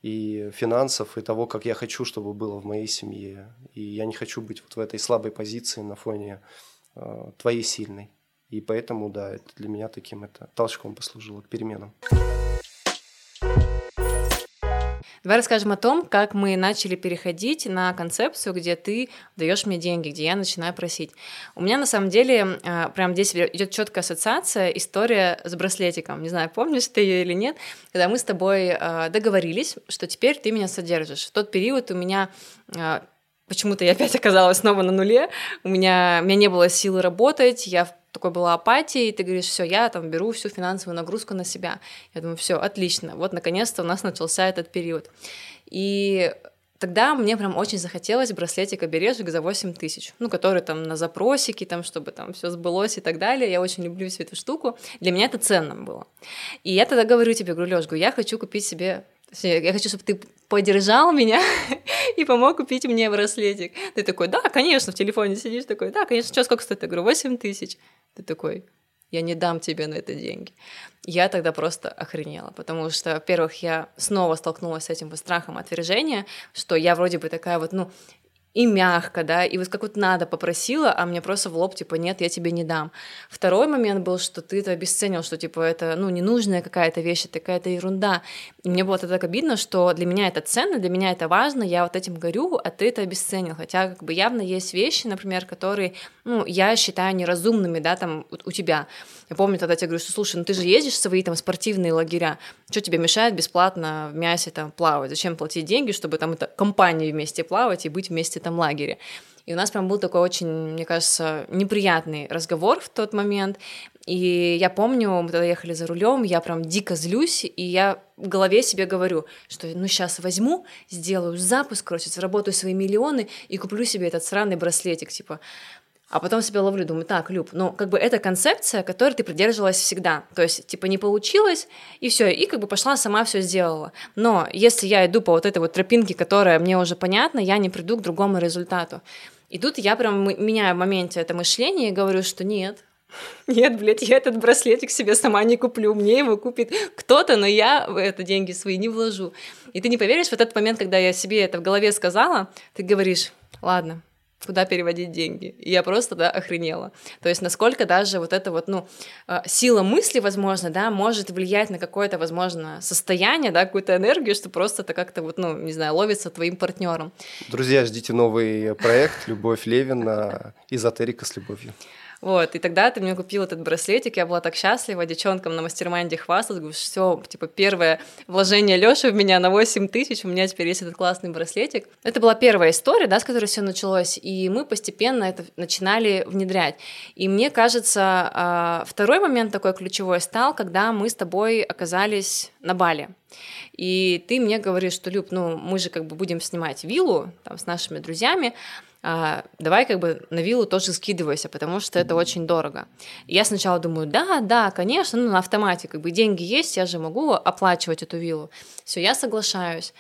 и финансов, и того, как я хочу, чтобы было в моей семье. И я не хочу быть вот в этой слабой позиции на фоне э, твоей сильной. И поэтому, да, это для меня таким это толчком послужило к переменам. Давай расскажем о том, как мы начали переходить на концепцию, где ты даешь мне деньги, где я начинаю просить. У меня на самом деле а, прям здесь идет четкая ассоциация, история с браслетиком. Не знаю, помнишь ты ее или нет, когда мы с тобой а, договорились, что теперь ты меня содержишь. В тот период у меня а, почему-то я опять оказалась снова на нуле, у меня, у меня не было силы работать, я такой была апатия, и ты говоришь, все, я там беру всю финансовую нагрузку на себя. Я думаю, все, отлично, вот наконец-то у нас начался этот период. И тогда мне прям очень захотелось браслетик обережек за 8 тысяч, ну, который там на запросике, там, чтобы там все сбылось и так далее. Я очень люблю всю эту штуку. Для меня это ценно было. И я тогда говорю тебе, говорю, Лёш, я хочу купить себе я хочу, чтобы ты поддержал меня и помог купить мне браслетик. Ты такой, да, конечно, в телефоне сидишь такой, да, конечно, что, сколько стоит? Я говорю, 8 тысяч. Ты такой, я не дам тебе на это деньги. Я тогда просто охренела, потому что, во-первых, я снова столкнулась с этим страхом отвержения, что я вроде бы такая вот, ну, и мягко, да, и вот как вот надо попросила, а мне просто в лоб, типа, нет, я тебе не дам. Второй момент был, что ты это обесценил, что, типа, это, ну, ненужная какая-то вещь, это какая-то ерунда. И мне было тогда так обидно, что для меня это ценно, для меня это важно, я вот этим горю, а ты это обесценил. Хотя, как бы, явно есть вещи, например, которые, ну, я считаю неразумными, да, там, у тебя. Я помню, тогда тебе говорю, что, слушай, ну ты же ездишь в свои там спортивные лагеря, что тебе мешает бесплатно в мясе там плавать? Зачем платить деньги, чтобы там это компании вместе плавать и быть вместе там лагере? И у нас прям был такой очень, мне кажется, неприятный разговор в тот момент. И я помню, мы тогда ехали за рулем, я прям дико злюсь, и я в голове себе говорю, что ну сейчас возьму, сделаю запуск, короче, заработаю свои миллионы и куплю себе этот сраный браслетик, типа, а потом себя ловлю, думаю, так, Люб, ну, как бы это концепция, которой ты придерживалась всегда. То есть, типа, не получилось, и все, и как бы пошла сама все сделала. Но если я иду по вот этой вот тропинке, которая мне уже понятна, я не приду к другому результату. И тут я прям меняю в моменте это мышление и говорю, что нет, нет, блядь, я этот браслетик себе сама не куплю, мне его купит кто-то, но я в это деньги свои не вложу. И ты не поверишь, в этот момент, когда я себе это в голове сказала, ты говоришь, ладно, куда переводить деньги. И я просто, да, охренела. То есть насколько даже вот эта вот, ну, а, сила мысли, возможно, да, может влиять на какое-то, возможно, состояние, да, какую-то энергию, что просто это как-то вот, ну, не знаю, ловится твоим партнером. Друзья, ждите новый проект «Любовь Левина. Эзотерика с любовью». Вот, и тогда ты мне купил этот браслетик, я была так счастлива, девчонкам на mastermind е хвасталась, говорю, все, типа, первое вложение Лёши в меня на 8 тысяч, у меня теперь есть этот классный браслетик. Это была первая история, да, с которой все началось, и мы постепенно это начинали внедрять. И мне кажется, а, второй момент такой ключевой стал, когда мы с тобой оказались на Бали. И ты мне говоришь, что, Люб, ну, мы же как бы будем снимать виллу там с нашими друзьями, а, давай как бы на виллу тоже скидывайся, потому что это очень дорого. И я сначала думаю, да, да, конечно, ну на автомате, как бы деньги есть, я же могу оплачивать эту виллу. Все, я соглашаюсь.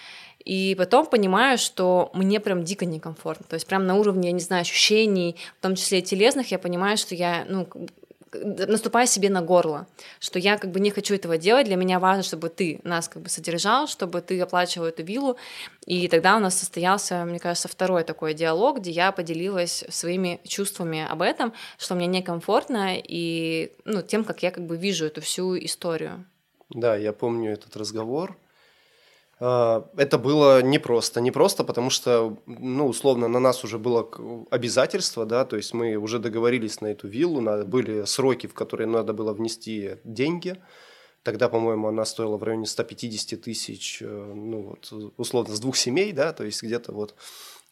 И потом понимаю, что мне прям дико некомфортно. То есть прям на уровне, я не знаю, ощущений, в том числе и телесных, я понимаю, что я, ну, наступая себе на горло, что я как бы не хочу этого делать, для меня важно, чтобы ты нас как бы содержал, чтобы ты оплачивал эту виллу, и тогда у нас состоялся, мне кажется, второй такой диалог, где я поделилась своими чувствами об этом, что мне некомфортно, и ну, тем, как я как бы вижу эту всю историю. Да, я помню этот разговор, это было непросто. Непросто, потому что, ну, условно, на нас уже было обязательство, да, то есть мы уже договорились на эту виллу, на, были сроки, в которые надо было внести деньги. Тогда, по-моему, она стоила в районе 150 тысяч, э, ну, вот, условно, с двух семей, да, то есть где-то вот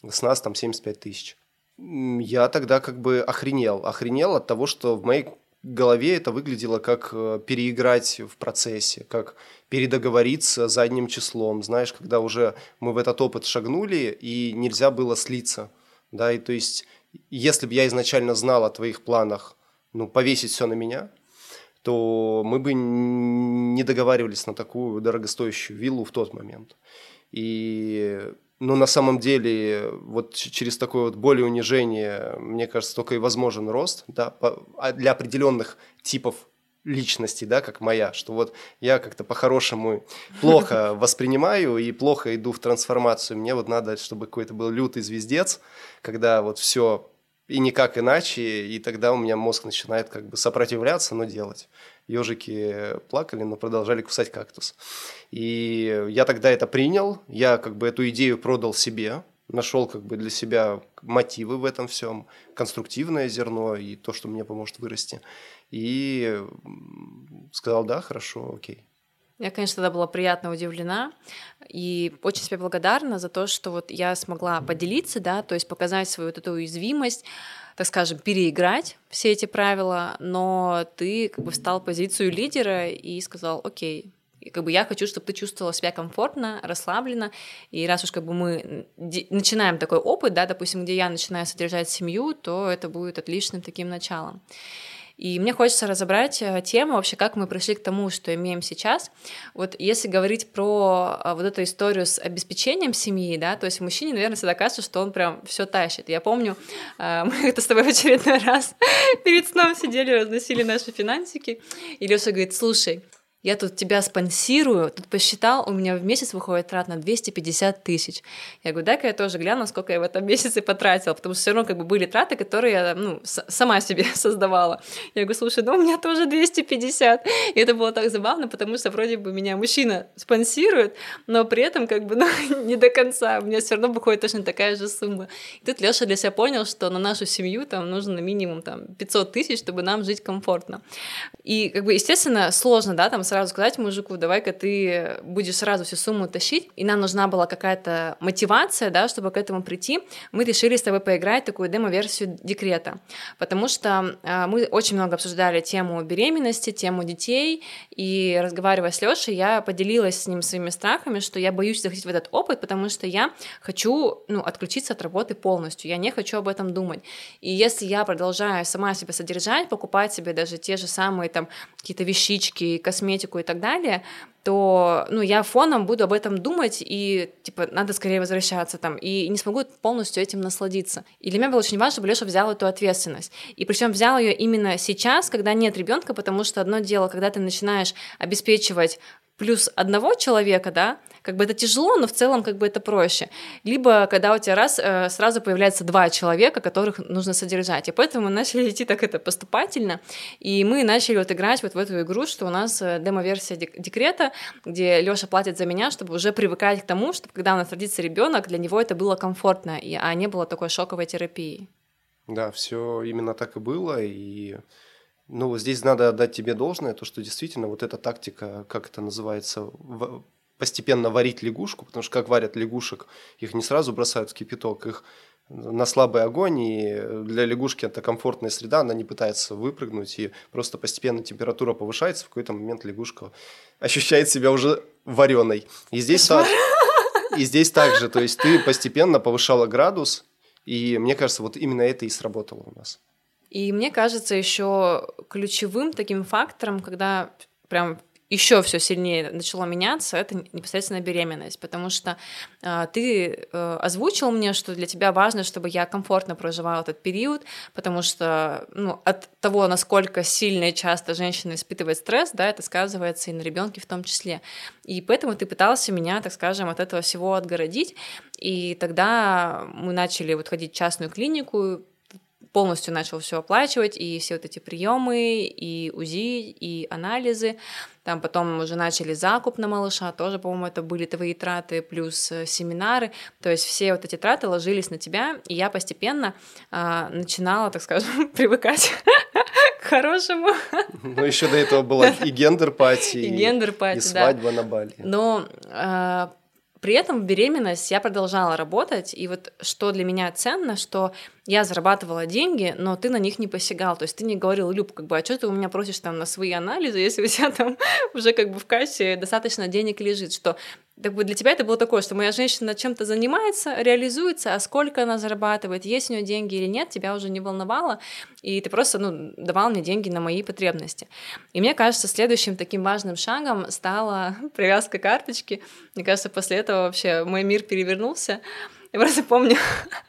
с нас там 75 тысяч. Я тогда как бы охренел. Охренел от того, что в моей голове это выглядело как э, переиграть в процессе, как передоговориться задним числом, знаешь, когда уже мы в этот опыт шагнули, и нельзя было слиться, да, и то есть, если бы я изначально знал о твоих планах, ну, повесить все на меня, то мы бы не договаривались на такую дорогостоящую виллу в тот момент. И но на самом деле вот через такое вот более унижение, мне кажется, только и возможен рост да, а для определенных типов личности, да, как моя, что вот я как-то по-хорошему плохо воспринимаю и плохо иду в трансформацию. Мне вот надо, чтобы какой-то был лютый звездец, когда вот все и никак иначе, и тогда у меня мозг начинает как бы сопротивляться, но делать. Ежики плакали, но продолжали кусать кактус. И я тогда это принял, я как бы эту идею продал себе, нашел как бы для себя мотивы в этом всем, конструктивное зерно и то, что мне поможет вырасти. И сказал, да, хорошо, окей. Я, конечно, тогда была приятно удивлена и очень себе благодарна за то, что вот я смогла поделиться, да, то есть показать свою вот эту уязвимость, так скажем, переиграть все эти правила, но ты как бы встал в позицию лидера и сказал, окей, и как бы я хочу, чтобы ты чувствовала себя комфортно, расслабленно. И раз уж как бы мы начинаем такой опыт, да, допустим, где я начинаю содержать семью, то это будет отличным таким началом. И мне хочется разобрать э, тему вообще, как мы пришли к тому, что имеем сейчас. Вот если говорить про э, вот эту историю с обеспечением семьи, да, то есть мужчине, наверное, всегда кажется, что он прям все тащит. Я помню, э, мы это с тобой в очередной раз перед сном сидели, разносили наши финансики, и Леша говорит, слушай, я тут тебя спонсирую, тут посчитал, у меня в месяц выходит трат на 250 тысяч. Я говорю, дай-ка я тоже гляну, сколько я в этом месяце потратила, потому что все равно как бы были траты, которые я ну, сама себе создавала. Я говорю, слушай, ну у меня тоже 250. И это было так забавно, потому что вроде бы меня мужчина спонсирует, но при этом как бы ну, не до конца. У меня все равно выходит точно такая же сумма. И тут Леша для себя понял, что на нашу семью там нужно минимум там 500 тысяч, чтобы нам жить комфортно. И как бы, естественно, сложно, да, там сразу сказать мужику, давай-ка ты будешь сразу всю сумму тащить, и нам нужна была какая-то мотивация, да, чтобы к этому прийти, мы решили с тобой поиграть такую демо-версию декрета, потому что э, мы очень много обсуждали тему беременности, тему детей, и разговаривая с Лешей, я поделилась с ним своими страхами, что я боюсь заходить в этот опыт, потому что я хочу, ну, отключиться от работы полностью, я не хочу об этом думать. И если я продолжаю сама себя содержать, покупать себе даже те же самые там какие-то вещички, косметику, косметику и так далее, то ну, я фоном буду об этом думать, и типа надо скорее возвращаться там, и не смогу полностью этим насладиться. И для меня было очень важно, чтобы Леша взял эту ответственность. И причем взял ее именно сейчас, когда нет ребенка, потому что одно дело, когда ты начинаешь обеспечивать плюс одного человека, да, как бы это тяжело, но в целом как бы это проще. Либо когда у тебя раз э, сразу появляется два человека, которых нужно содержать. И поэтому мы начали идти так это поступательно, и мы начали вот играть вот в эту игру, что у нас э, демо-версия декрета, где Лёша платит за меня, чтобы уже привыкать к тому, чтобы когда у нас родится ребенок, для него это было комфортно, и, а не было такой шоковой терапии. Да, все именно так и было, и ну, здесь надо отдать тебе должное, то, что действительно вот эта тактика, как это называется, постепенно варить лягушку, потому что как варят лягушек, их не сразу бросают в кипяток, их на слабый огонь, и для лягушки это комфортная среда, она не пытается выпрыгнуть, и просто постепенно температура повышается, в какой-то момент лягушка ощущает себя уже вареной. И здесь, так, и здесь также, то есть ты постепенно повышала градус, и мне кажется, вот именно это и сработало у нас. И мне кажется, еще ключевым таким фактором, когда прям еще все сильнее начало меняться, это непосредственно беременность, потому что э, ты э, озвучил мне, что для тебя важно, чтобы я комфортно проживала этот период, потому что ну, от того, насколько сильно и часто женщина испытывает стресс, да, это сказывается и на ребенке в том числе. И поэтому ты пытался меня, так скажем, от этого всего отгородить, и тогда мы начали вот ходить в частную клинику, полностью начал все оплачивать, и все вот эти приемы, и УЗИ, и анализы. Там потом уже начали закуп на малыша, тоже, по-моему, это были твои траты, плюс э, семинары. То есть все вот эти траты ложились на тебя, и я постепенно э, начинала, так скажем, привыкать к хорошему. Ну, еще до этого была и gender party, и, свадьба на Бали. Но э, при этом в беременность я продолжала работать, и вот что для меня ценно, что я зарабатывала деньги, но ты на них не посягал, то есть ты не говорил, Люб, как бы, а что ты у меня просишь там на свои анализы, если у тебя там уже как бы в кассе достаточно денег лежит, что как бы для тебя это было такое, что моя женщина чем-то занимается, реализуется, а сколько она зарабатывает, есть у нее деньги или нет, тебя уже не волновало, и ты просто ну, давал мне деньги на мои потребности. И мне кажется, следующим таким важным шагом стала привязка карточки. Мне кажется, после этого вообще мой мир перевернулся. Я просто помню,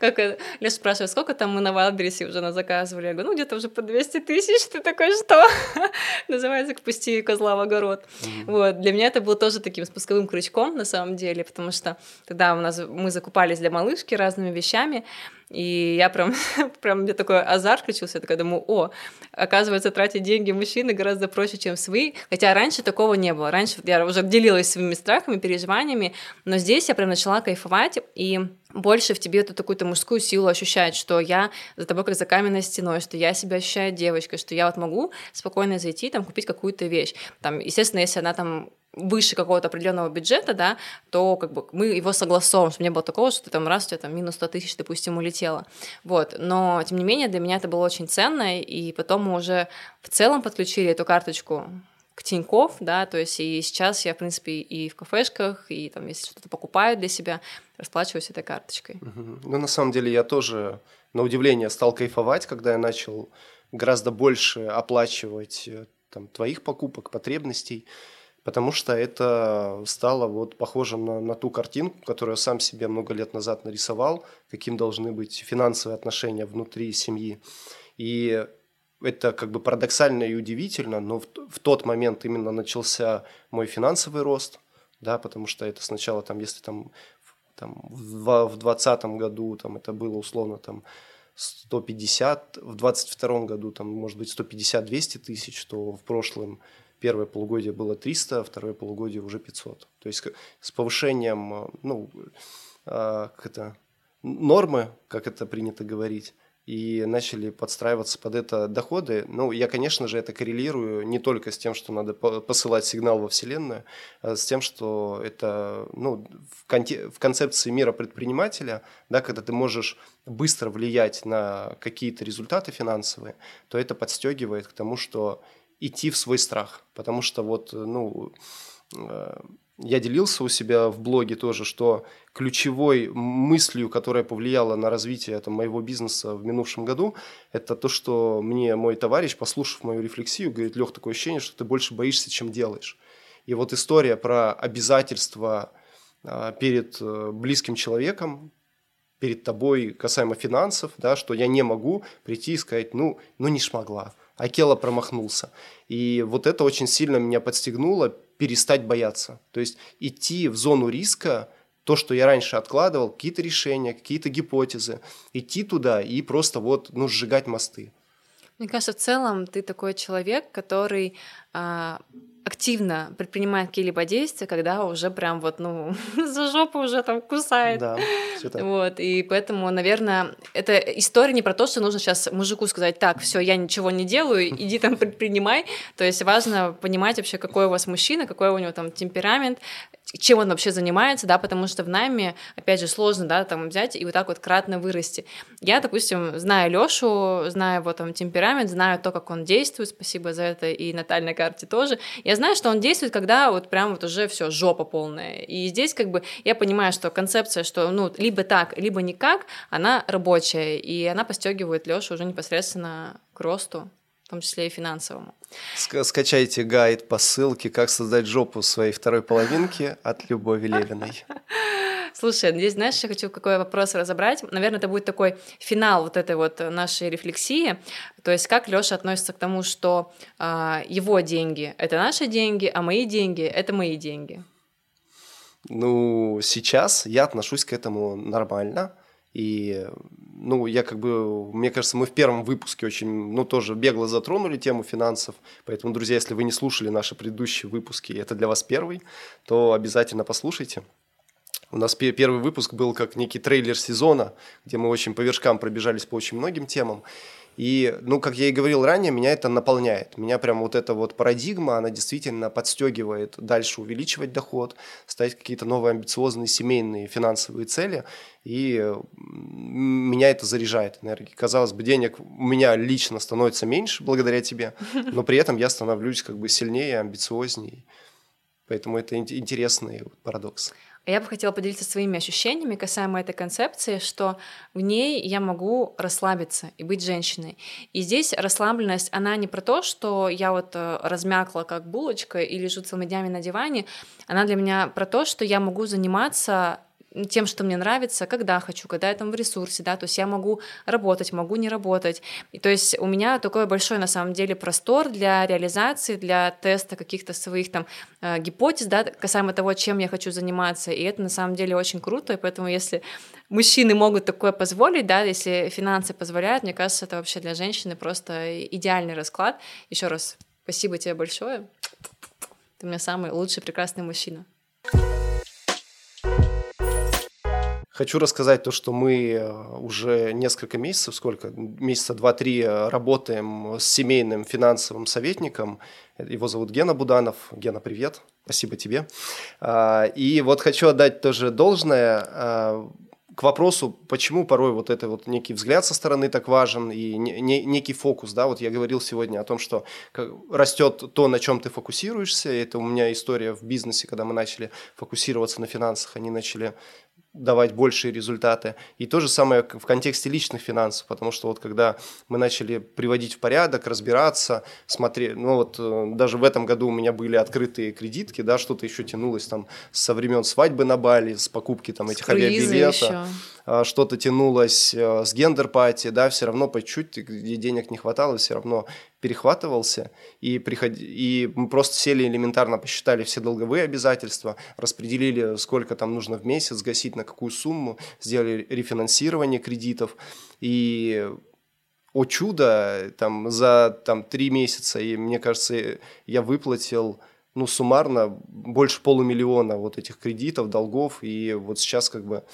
Как Леша спрашивает, сколько там мы на Wildberries е уже назаказывали? Я говорю, ну где-то уже по 200 тысяч. Ты такой, что? Называется «Пусти козла в огород». Вот. Для меня это было тоже таким спусковым крючком на самом деле, потому что тогда у нас мы закупались для малышки разными вещами, и я прям, прям мне такой азарт включился, я такая думаю, о, оказывается, тратить деньги мужчины гораздо проще, чем свои. Хотя раньше такого не было. Раньше я уже делилась своими страхами, переживаниями, но здесь я прям начала кайфовать, и больше в тебе эту такую-то мужскую силу ощущать, что я за тобой как за каменной стеной, что я себя ощущаю девочкой, что я вот могу спокойно зайти, там, купить какую-то вещь. Там, естественно, если она там выше какого-то определенного бюджета, да, то как бы мы его согласовываем, чтобы не было такого, что ты там раз, у тебя там минус 100 тысяч, допустим, улетело. Вот. Но, тем не менее, для меня это было очень ценно, и потом мы уже в целом подключили эту карточку к Тинькофф, да, то есть и сейчас я, в принципе, и в кафешках, и там, если что-то покупаю для себя, расплачиваюсь этой карточкой. Ну, на самом деле, я тоже, на удивление, стал кайфовать, когда я начал гораздо больше оплачивать э, там, твоих покупок, потребностей потому что это стало вот похожим на, на ту картинку, которую я сам себе много лет назад нарисовал, каким должны быть финансовые отношения внутри семьи. И это как бы парадоксально и удивительно, но в, в тот момент именно начался мой финансовый рост, да, потому что это сначала там, если там, там в 2020 году там это было условно там 150, в 2022 году там может быть 150-200 тысяч, то в прошлом первое полугодие было 300, второе полугодие уже 500. То есть с повышением, э, ну, а, как это, нормы, как это принято говорить, и начали подстраиваться под это доходы. Ну, я, конечно же, это коррелирую не только с тем, что надо посылать сигнал во Вселенную, а с тем, что это ну, в, конте- в концепции мира предпринимателя, да, когда ты можешь быстро влиять на какие-то результаты финансовые, то это подстегивает к тому, что идти в свой страх. Потому что вот, ну, э, я делился у себя в блоге тоже, что ключевой мыслью, которая повлияла на развитие это, моего бизнеса в минувшем году, это то, что мне мой товарищ, послушав мою рефлексию, говорит, Лех, такое ощущение, что ты больше боишься, чем делаешь. И вот история про обязательства э, перед э, близким человеком, перед тобой касаемо финансов, да, что я не могу прийти и сказать, ну, ну не шмогла. Акела промахнулся. И вот это очень сильно меня подстегнуло перестать бояться. То есть идти в зону риска, то, что я раньше откладывал, какие-то решения, какие-то гипотезы, идти туда и просто вот, ну, сжигать мосты. Мне кажется, в целом ты такой человек, который а, активно предпринимает какие-либо действия, когда уже прям вот, ну, за жопу уже там кусает. Да, все так. Вот, и поэтому, наверное, это история не про то, что нужно сейчас мужику сказать, так, все, я ничего не делаю, иди там предпринимай. То есть важно понимать вообще, какой у вас мужчина, какой у него там темперамент, чем он вообще занимается, да, потому что в найме, опять же, сложно, да, там взять и вот так вот кратно вырасти. Я, допустим, знаю Лёшу, знаю его там темперамент, знаю то, как он действует, спасибо за это, и натальной карте тоже. Я знаю, что он действует, когда вот прям вот уже все жопа полная. И здесь как бы я понимаю, что концепция, что ну либо так, либо никак, она рабочая, и она постегивает Лёшу уже непосредственно к росту, в том числе и финансовому. Скачайте гайд по ссылке «Как создать жопу своей второй половинки» от Любови Левиной. Слушай, здесь, знаешь, я хочу какой вопрос разобрать. Наверное, это будет такой финал вот этой вот нашей рефлексии. То есть как Лёша относится к тому, что э, его деньги — это наши деньги, а мои деньги — это мои деньги? Ну, сейчас я отношусь к этому нормально. И, ну, я как бы, мне кажется, мы в первом выпуске очень, ну, тоже бегло затронули тему финансов. Поэтому, друзья, если вы не слушали наши предыдущие выпуски, это для вас первый, то обязательно послушайте. У нас первый выпуск был как некий трейлер сезона, где мы очень по вершкам пробежались по очень многим темам. И, ну, как я и говорил ранее, меня это наполняет. Меня прям вот эта вот парадигма, она действительно подстегивает дальше увеличивать доход, ставить какие-то новые амбициозные семейные финансовые цели. И меня это заряжает энергией. Казалось бы, денег у меня лично становится меньше благодаря тебе, но при этом я становлюсь как бы сильнее, амбициознее. Поэтому это интересный парадокс. Я бы хотела поделиться своими ощущениями касаемо этой концепции, что в ней я могу расслабиться и быть женщиной. И здесь расслабленность, она не про то, что я вот э, размякла как булочка и лежу целыми днями на диване, она для меня про то, что я могу заниматься тем, что мне нравится, когда хочу, когда я там в ресурсе, да, то есть я могу работать, могу не работать. И, то есть у меня такой большой на самом деле простор для реализации, для теста каких-то своих там э, гипотез, да, касаемо того, чем я хочу заниматься. И это на самом деле очень круто, и поэтому если мужчины могут такое позволить, да, если финансы позволяют, мне кажется, это вообще для женщины просто идеальный расклад. Еще раз спасибо тебе большое. Ты у меня самый лучший, прекрасный мужчина. Хочу рассказать то, что мы э, уже несколько месяцев, сколько, месяца два-три э, работаем с семейным финансовым советником. Его зовут Гена Буданов. Гена, привет. Спасибо тебе. А, и вот хочу отдать тоже должное а, к вопросу, почему порой вот это вот некий взгляд со стороны так важен и не, не, некий фокус, да, вот я говорил сегодня о том, что растет то, на чем ты фокусируешься, это у меня история в бизнесе, когда мы начали фокусироваться на финансах, они начали давать большие результаты. И то же самое в контексте личных финансов, потому что вот когда мы начали приводить в порядок, разбираться, смотреть, ну вот э, даже в этом году у меня были открытые кредитки, да, что-то еще тянулось там со времен свадьбы на Бали, с покупки там этих авиабилетов. А, что-то тянулось э, с gender party, да, все равно по чуть-чуть, где денег не хватало, все равно перехватывался, и, приход... и мы просто сели элементарно, посчитали все долговые обязательства, распределили, сколько там нужно в месяц гасить, на какую сумму, сделали рефинансирование кредитов, и о чудо, там, за там, три месяца, и мне кажется, я выплатил ну, суммарно больше полумиллиона вот этих кредитов, долгов, и вот сейчас как бы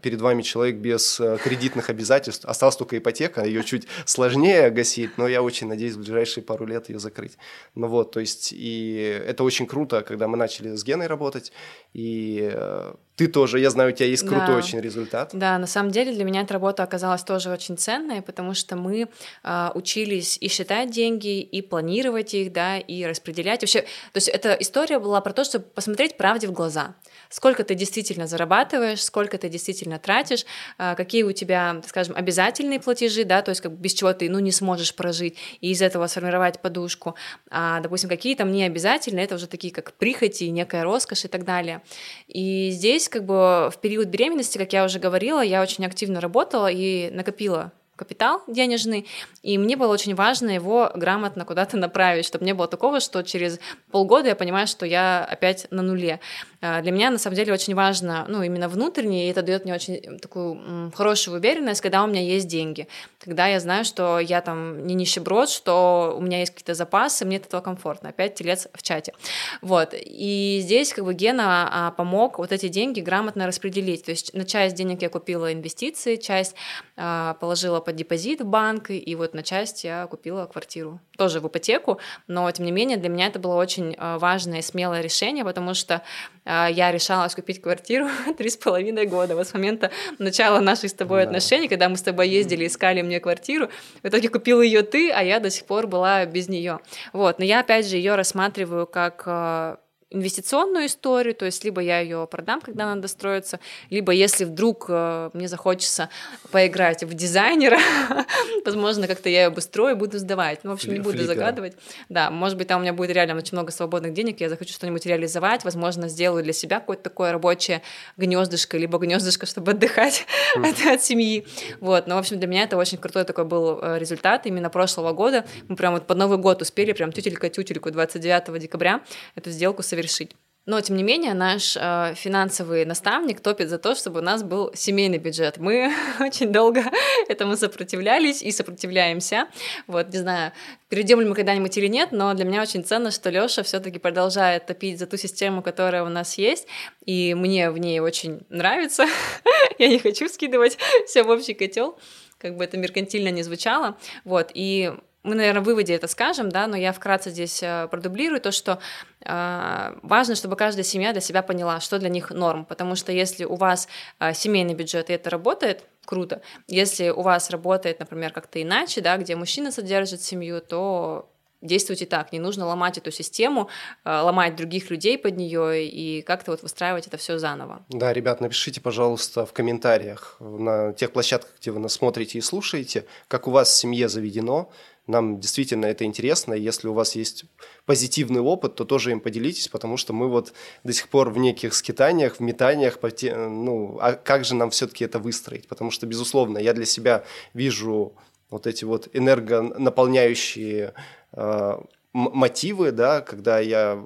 перед вами человек без э, кредитных обязательств, осталась только ипотека, ее чуть сложнее гасить, но я очень надеюсь в ближайшие пару лет ее закрыть. Ну вот, то есть, и это очень круто, когда мы начали с Геной работать, и э, ты тоже, я знаю, у тебя есть крутой да. очень результат. Да, на самом деле для меня эта работа оказалась тоже очень ценной, потому что мы э, учились и считать деньги, и планировать их, да, и распределять. Вообще, то есть эта история была про то, чтобы посмотреть правде в глаза сколько ты действительно зарабатываешь, сколько ты действительно тратишь, а, какие у тебя, скажем, обязательные платежи, да, то есть как бы без чего ты, ну, не сможешь прожить, и из этого сформировать подушку, а, допустим, какие там не обязательные, это уже такие как прихоти, некая роскошь и так далее. И здесь как бы в период беременности, как я уже говорила, я очень активно работала и накопила капитал денежный, и мне было очень важно его грамотно куда-то направить, чтобы не было такого, что через полгода я понимаю, что я опять на нуле. А, для меня, на самом деле, очень важно, ну, именно внутренне, и это дает мне очень такую хорошую уверенность, когда у меня есть деньги, когда я знаю, что я там не нищеброд, что у меня есть какие-то запасы, мне от этого комфортно. Опять телец в чате. Вот. И здесь как бы Гена а, помог вот эти деньги грамотно распределить. То есть на часть денег я купила инвестиции, часть а, положила под депозит в банк, и вот на часть я купила квартиру. Тоже в ипотеку, но тем не менее для меня это было очень важное и смелое решение, потому что а, я решалась купить квартиру три с половиной года. Вот с момента начала наших с тобой да. отношений, когда мы с тобой ездили, искали мне квартиру, в итоге купила ее ты, а я до сих пор была без нее. Вот, но я опять же ее рассматриваю как а, инвестиционную историю, то есть либо я ее продам, когда надо строиться, либо если вдруг э, мне захочется поиграть в дизайнера, возможно, как-то я ее обустрою и буду сдавать. Ну, в общем, не буду загадывать. Да, может быть, там у меня будет реально очень много свободных денег, я захочу что-нибудь реализовать, возможно, сделаю для себя какое-то такое рабочее гнездышко, либо гнездышко, чтобы отдыхать от, от семьи. Вот, но, в общем, для меня это очень крутой такой был э, результат именно прошлого года. Мы прям вот под Новый год успели прям тютелька-тютельку 29 декабря эту сделку совершить решить. Но, тем не менее, наш э, финансовый наставник топит за то, чтобы у нас был семейный бюджет. Мы очень долго этому сопротивлялись и сопротивляемся. Вот, не знаю, перейдем ли мы когда-нибудь или нет, но для меня очень ценно, что Лёша все таки продолжает топить за ту систему, которая у нас есть, и мне в ней очень нравится. Я не хочу скидывать все в общий котел, как бы это меркантильно не звучало. Вот, и мы, наверное, в выводе это скажем, да, но я вкратце здесь э, продублирую то, что э, важно, чтобы каждая семья для себя поняла, что для них норм, потому что если у вас э, семейный бюджет и это работает, круто. Если у вас работает, например, как-то иначе, да, где мужчина содержит семью, то действуйте так, не нужно ломать эту систему, э, ломать других людей под нее и как-то вот выстраивать это все заново. Да, ребят, напишите, пожалуйста, в комментариях на тех площадках, где вы нас смотрите и слушаете, как у вас в семье заведено, нам действительно это интересно. Если у вас есть позитивный опыт, то тоже им поделитесь, потому что мы вот до сих пор в неких скитаниях, в метаниях, ну, а как же нам все-таки это выстроить? Потому что, безусловно, я для себя вижу вот эти вот энергонаполняющие э, мотивы, да, когда я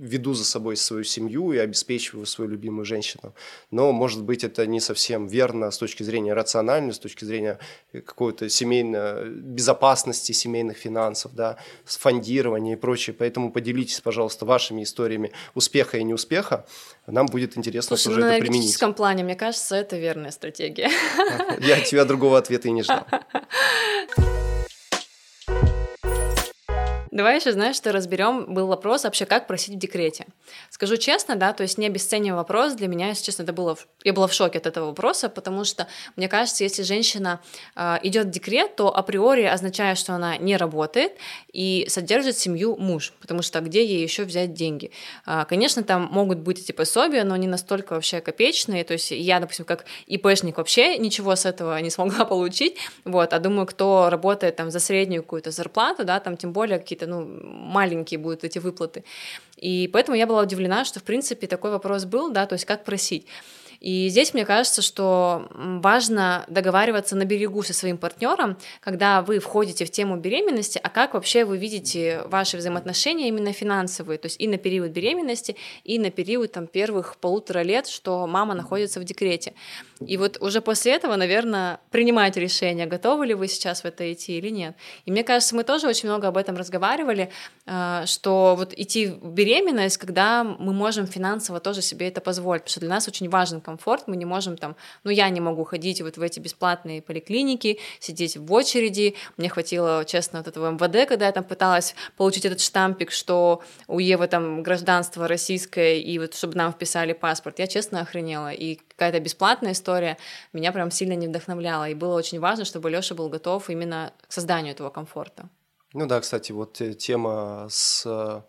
веду за собой свою семью и обеспечиваю свою любимую женщину. Но, может быть, это не совсем верно с точки зрения рациональной, с точки зрения какой-то семейной безопасности, семейных финансов, да, фондирования и прочее. Поэтому поделитесь, пожалуйста, вашими историями успеха и неуспеха. Нам будет интересно Слушай, тоже ну, это применить. В энергетическом плане, мне кажется, это верная стратегия. Я от тебя другого ответа и не ждал. Давай еще, знаешь, что разберем, был вопрос вообще, как просить в декрете. Скажу честно, да, то есть не обесценивая вопрос, для меня, если честно, это было, я была в шоке от этого вопроса, потому что, мне кажется, если женщина э, идет в декрет, то априори означает, что она не работает и содержит семью муж, потому что где ей еще взять деньги? Э, конечно, там могут быть эти пособия, но не настолько вообще копеечные, то есть я, допустим, как ИПшник вообще ничего с этого не смогла получить, вот, а думаю, кто работает там за среднюю какую-то зарплату, да, там тем более какие-то ну, маленькие будут эти выплаты. И поэтому я была удивлена, что, в принципе, такой вопрос был, да, то есть как просить. И здесь мне кажется, что важно договариваться на берегу со своим партнером, когда вы входите в тему беременности, а как вообще вы видите ваши взаимоотношения именно финансовые, то есть и на период беременности, и на период там, первых полутора лет, что мама находится в декрете. И вот уже после этого, наверное, принимать решение, готовы ли вы сейчас в это идти или нет. И мне кажется, мы тоже очень много об этом разговаривали, э, что вот идти в беременность, когда мы можем финансово тоже себе это позволить, потому что для нас очень важен комфорт, мы не можем там, ну я не могу ходить вот в эти бесплатные поликлиники, сидеть в очереди, мне хватило, честно, вот этого МВД, когда я там пыталась получить этот штампик, что у Евы там гражданство российское, и вот чтобы нам вписали паспорт, я честно охренела, и какая-то бесплатная история меня прям сильно не вдохновляла, и было очень важно, чтобы Лёша был готов именно к созданию этого комфорта. Ну да, кстати, вот э, тема с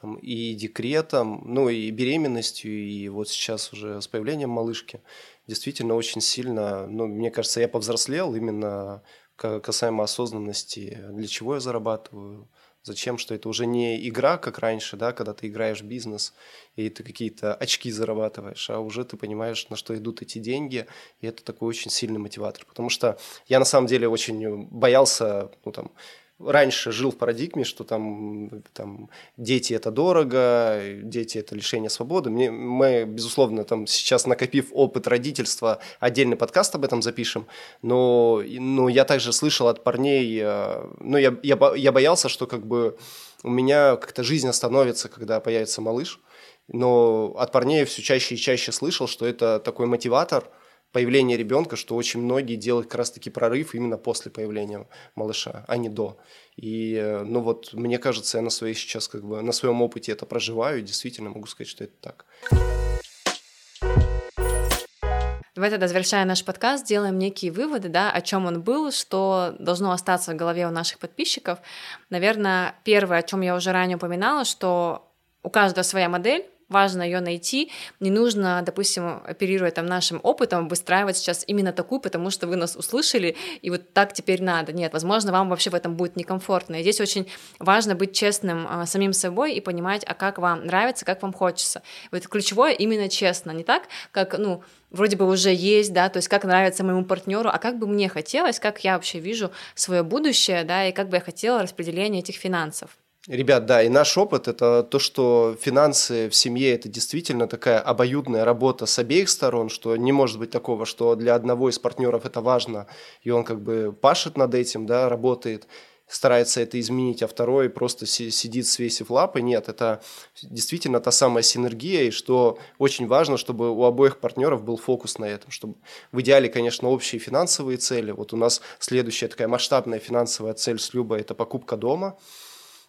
там, и декретом, ну и беременностью, и вот сейчас уже с появлением малышки, действительно очень сильно, ну, мне кажется, я повзрослел именно касаемо осознанности, для чего я зарабатываю, зачем, что это уже не игра, как раньше, да, когда ты играешь в бизнес, и ты какие-то очки зарабатываешь, а уже ты понимаешь, на что идут эти деньги, и это такой очень сильный мотиватор. Потому что я на самом деле очень боялся, ну там, раньше жил в парадигме, что там, там дети это дорого, дети это лишение свободы. Мне, мы, безусловно, там сейчас накопив опыт родительства, отдельный подкаст об этом запишем. Но, но я также слышал от парней, э, ну я, я, я боялся, что как бы у меня как-то жизнь остановится, когда появится малыш. Но от парней все чаще и чаще слышал, что это такой мотиватор – появления ребенка, что очень многие делают как раз-таки прорыв именно после появления малыша, а не до. И, э, ну вот, мне кажется, я на своей сейчас как бы, на своем опыте это проживаю, и действительно могу сказать, что это так. Давай тогда, завершая наш подкаст, сделаем некие выводы, да, о чем он был, что должно остаться в голове у наших подписчиков. Наверное, первое, о чем я уже ранее упоминала, что у каждого своя модель, важно ее найти. Не нужно, допустим, оперируя там нашим опытом, выстраивать сейчас именно такую, потому что вы нас услышали, и вот так теперь надо. Нет, возможно, вам вообще в этом будет некомфортно. И здесь очень важно быть честным а, самим собой и понимать, а как вам нравится, как вам хочется. Вот ключевое именно честно, не так, как, ну, вроде бы уже есть, да, то есть как нравится моему партнеру, а как бы мне хотелось, как я вообще вижу свое будущее, да, и как бы я хотела распределение этих финансов. Ребят, да, и наш опыт – это то, что финансы в семье – это действительно такая обоюдная работа с обеих сторон, что не может быть такого, что для одного из партнеров это важно, и он как бы пашет над этим, да, работает, старается это изменить, а второй просто сидит, свесив лапы. Нет, это действительно та самая синергия, и что очень важно, чтобы у обоих партнеров был фокус на этом, чтобы в идеале, конечно, общие финансовые цели. Вот у нас следующая такая масштабная финансовая цель с Любой – это покупка дома –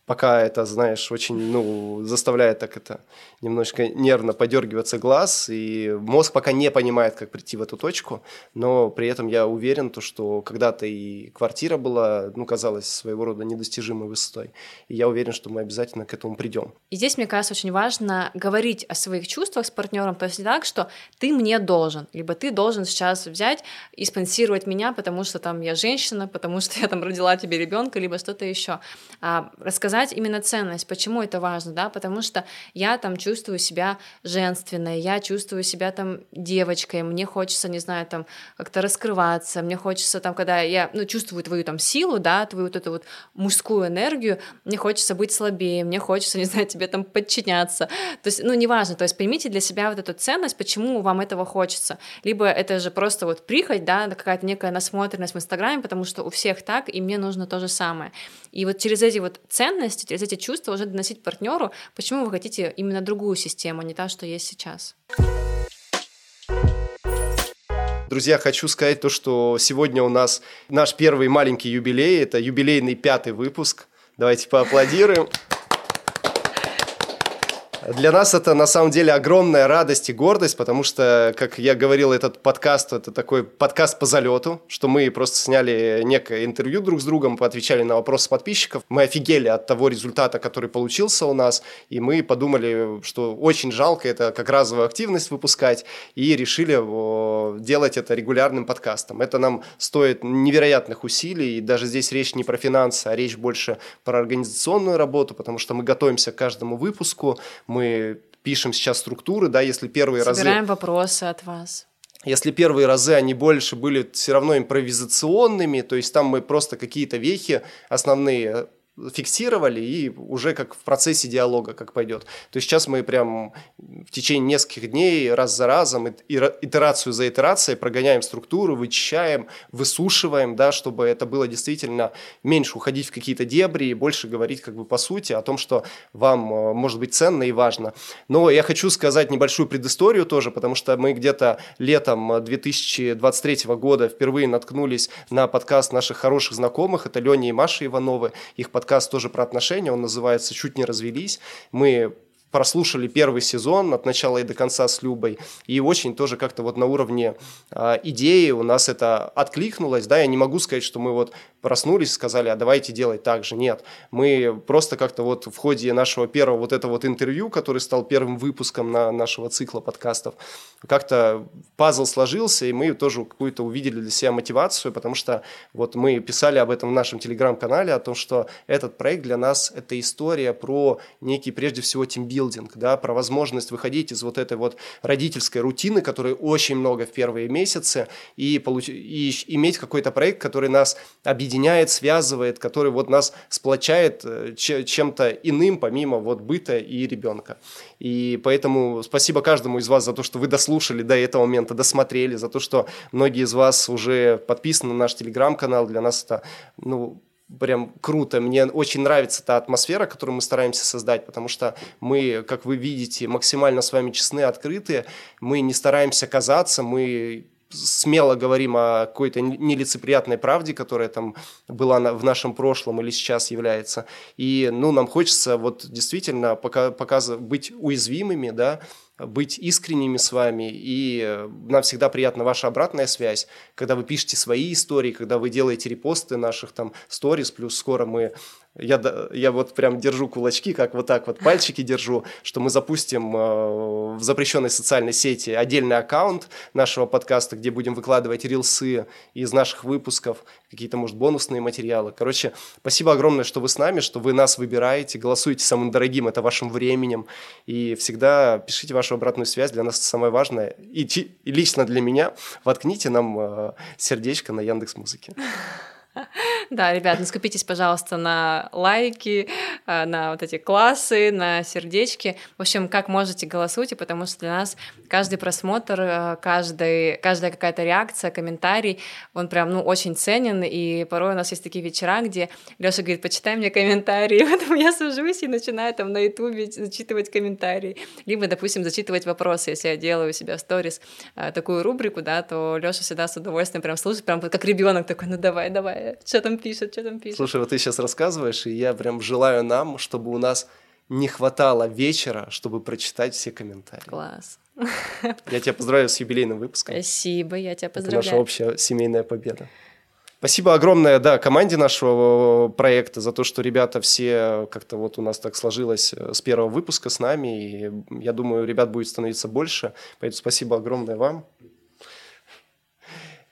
пока это, знаешь, очень, ну, заставляет так это немножко нервно подергиваться глаз, и мозг пока не понимает, как прийти в эту точку, но при этом я уверен, то, что когда-то и квартира была, ну, казалась своего рода недостижимой высотой, и я уверен, что мы обязательно к этому придем. И здесь, мне кажется, очень важно говорить о своих чувствах с партнером, то есть не так, что ты мне должен, либо ты должен сейчас взять и спонсировать меня, потому что там я женщина, потому что я там родила тебе ребенка, либо что-то еще. А рассказать показать именно ценность. Почему это важно, да? Потому что я там чувствую себя женственной, я чувствую себя там девочкой, мне хочется, не знаю, там как-то раскрываться, мне хочется там, когда я, ну, чувствую твою там силу, да, твою вот эту вот мужскую энергию, мне хочется быть слабее, мне хочется, не знаю, тебе там подчиняться. То есть, ну, неважно, то есть поймите для себя вот эту ценность, почему вам этого хочется. Либо это же просто вот прихоть, да, какая-то некая насмотренность в Инстаграме, потому что у всех так, и мне нужно то же самое. И вот через эти вот ценности ценности, через эти чувства уже доносить партнеру, почему вы хотите именно другую систему, а не та, что есть сейчас. Друзья, хочу сказать то, что сегодня у нас наш первый маленький юбилей. Это юбилейный пятый выпуск. Давайте поаплодируем. Для нас это на самом деле огромная радость и гордость, потому что, как я говорил, этот подкаст это такой подкаст по залету, что мы просто сняли некое интервью друг с другом, поотвечали на вопросы подписчиков. Мы офигели от того результата, который получился у нас, и мы подумали, что очень жалко это как разовую активность выпускать, и решили делать это регулярным подкастом. Это нам стоит невероятных усилий, и даже здесь речь не про финансы, а речь больше про организационную работу, потому что мы готовимся к каждому выпуску, мы мы пишем сейчас структуры, да, если первые Собираем разы... Собираем вопросы от вас. Если первые разы они больше были все равно импровизационными, то есть там мы просто какие-то вехи основные фиксировали и уже как в процессе диалога как пойдет. То есть сейчас мы прям в течение нескольких дней раз за разом, итерацию за итерацией прогоняем структуру, вычищаем, высушиваем, да, чтобы это было действительно меньше уходить в какие-то дебри и больше говорить как бы по сути о том, что вам э, может быть ценно и важно. Но я хочу сказать небольшую предысторию тоже, потому что мы где-то летом 2023 года впервые наткнулись на подкаст наших хороших знакомых, это Леня и Маша Ивановы, их подкаст подкаст тоже про отношения, он называется «Чуть не развелись». Мы прослушали первый сезон от начала и до конца с Любой, и очень тоже как-то вот на уровне э, идеи у нас это откликнулось, да, я не могу сказать, что мы вот проснулись, сказали, а давайте делать так же, нет, мы просто как-то вот в ходе нашего первого вот этого вот интервью, который стал первым выпуском на нашего цикла подкастов, как-то пазл сложился, и мы тоже какую-то увидели для себя мотивацию, потому что вот мы писали об этом в нашем телеграм-канале, о том, что этот проект для нас – это история про некий, прежде всего, тимбилдинг, да, про возможность выходить из вот этой вот родительской рутины, которой очень много в первые месяцы, и, получ... и иметь какой-то проект, который нас объединяет, связывает, который вот нас сплочает э, чем-то иным, помимо вот быта и ребенка. И поэтому спасибо каждому из вас за то, что вы дослушали до этого момента, досмотрели, за то, что многие из вас уже подписаны на наш телеграм-канал. Для нас это, ну, прям круто. Мне очень нравится та атмосфера, которую мы стараемся создать, потому что мы, как вы видите, максимально с вами честны, открыты. Мы не стараемся казаться, мы смело говорим о какой-то нелицеприятной правде, которая там была в нашем прошлом или сейчас является. И, ну, нам хочется вот действительно пока, показывать, быть уязвимыми, да, быть искренними с вами, и нам всегда приятна ваша обратная связь, когда вы пишете свои истории, когда вы делаете репосты наших там сториз, плюс скоро мы я, я вот прям держу кулачки, как вот так вот пальчики держу, что мы запустим э, в запрещенной социальной сети отдельный аккаунт нашего подкаста, где будем выкладывать рилсы из наших выпусков, какие-то, может, бонусные материалы. Короче, спасибо огромное, что вы с нами, что вы нас выбираете, голосуете самым дорогим, это вашим временем. И всегда пишите вашу обратную связь, для нас это самое важное. И, и лично для меня воткните нам э, сердечко на Яндекс Музыке. Да, ребят, не скупитесь, пожалуйста, на лайки, э, на вот эти классы, на сердечки. В общем, как можете, голосуйте, потому что для нас каждый просмотр, э, каждый, каждая какая-то реакция, комментарий, он прям, ну, очень ценен, и порой у нас есть такие вечера, где Лёша говорит, почитай мне комментарии, поэтому я сажусь и начинаю там на ютубе зачитывать комментарии, либо, допустим, зачитывать вопросы, если я делаю у себя в сторис э, такую рубрику, да, то Лёша всегда с удовольствием прям слушает, прям как ребенок такой, ну давай, давай, что там пишут, что там пишут. Слушай, вот ты сейчас рассказываешь, и я прям желаю нам, чтобы у нас не хватало вечера, чтобы прочитать все комментарии. Класс. Я тебя поздравляю с юбилейным выпуском. Спасибо, я тебя Это поздравляю. наша общая семейная победа. Спасибо огромное, да, команде нашего проекта за то, что ребята все как-то вот у нас так сложилось э, с первого выпуска с нами, и я думаю, ребят будет становиться больше, поэтому спасибо огромное вам.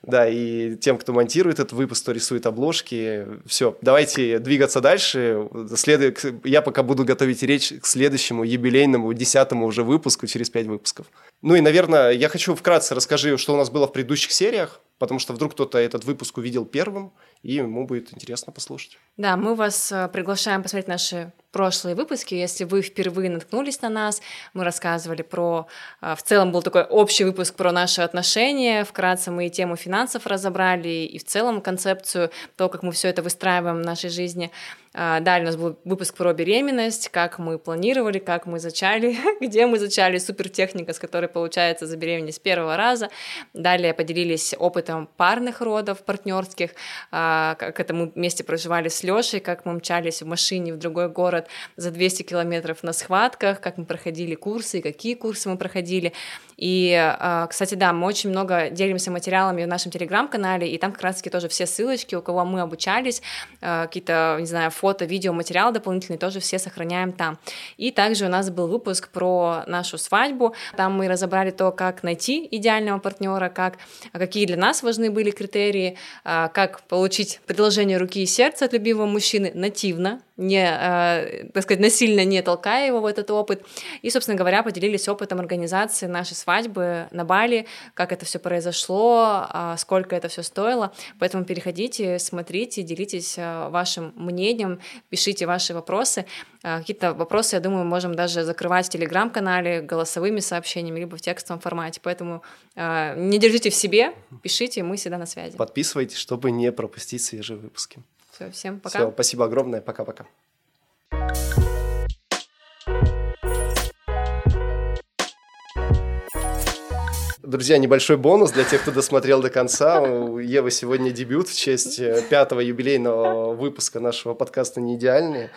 Да, и тем, кто монтирует этот выпуск, кто рисует обложки. Все, давайте двигаться дальше. Следу... Я пока буду готовить речь к следующему юбилейному, десятому уже выпуску, через пять выпусков. Ну и, наверное, я хочу вкратце расскажи, что у нас было в предыдущих сериях, потому что вдруг кто-то этот выпуск увидел первым, и ему будет интересно послушать. Да, мы вас э, приглашаем посмотреть наши прошлые выпуски. Если вы впервые наткнулись на нас, мы рассказывали про... э, В целом был такой общий выпуск про наши отношения. Вкратце мы и тему финансов разобрали, и в целом концепцию того, как мы все это выстраиваем в нашей жизни. А, Далее у нас был выпуск про беременность, как мы планировали, как мы зачали, где мы зачали, супертехника, с которой получается забеременеть с первого раза. Далее поделились опытом парных родов, партнерских, а, как это мы вместе проживали с Лешей, как мы мчались в машине в другой город за 200 километров на схватках, как мы проходили курсы, и какие курсы мы проходили. И, а, кстати, да, мы очень много делимся материалами в нашем телеграм-канале, и там как раз-таки тоже все ссылочки, у кого мы обучались, а, какие-то, не знаю, фото, видео, материалы дополнительные тоже все сохраняем там. И также у нас был выпуск про нашу свадьбу. Там мы разобрали то, как найти идеального партнера, как, какие для нас важны были критерии, как получить предложение руки и сердца от любимого мужчины нативно, не, э, так сказать, насильно не толкая его в этот опыт. И, собственно говоря, поделились опытом организации нашей свадьбы на Бали, как это все произошло, а, сколько это все стоило. Поэтому переходите, смотрите, делитесь э, вашим мнением, пишите ваши вопросы. Э, Какие-то вопросы, я думаю, можем даже закрывать в телеграм-канале голосовыми сообщениями, либо в текстовом формате. Поэтому э, не держите в себе, пишите, мы всегда на связи. Подписывайтесь, чтобы не пропустить свежие выпуски. Все, всем пока. Все, спасибо огромное, пока-пока. Друзья, небольшой бонус для тех, кто досмотрел до конца. У Евы сегодня дебют в честь э, пятого юбилейного выпуска нашего подкаста «Не идеальные».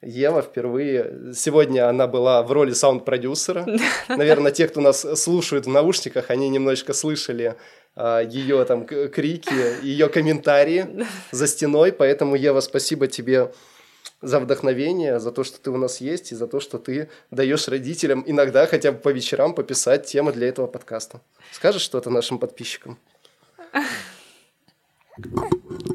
Ева впервые... Сегодня она была в роли саунд-продюсера. Наверное, те, кто нас слушают в наушниках, они немножечко слышали а, ее там крики, ее комментарии за стеной. Поэтому, Ева, спасибо тебе за вдохновение, за то, что ты у нас есть, и за то, что ты даешь родителям иногда хотя бы по вечерам пописать темы для этого подкаста. Скажешь что-то нашим подписчикам?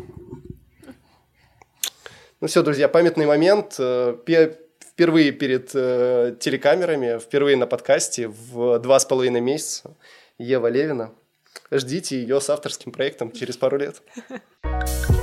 Ну все, друзья, памятный момент. Э, пе- Впервые перед э, телекамерами, впервые на подкасте в два с половиной месяца Ева Левина. Ждите ее с авторским проектом через пару лет.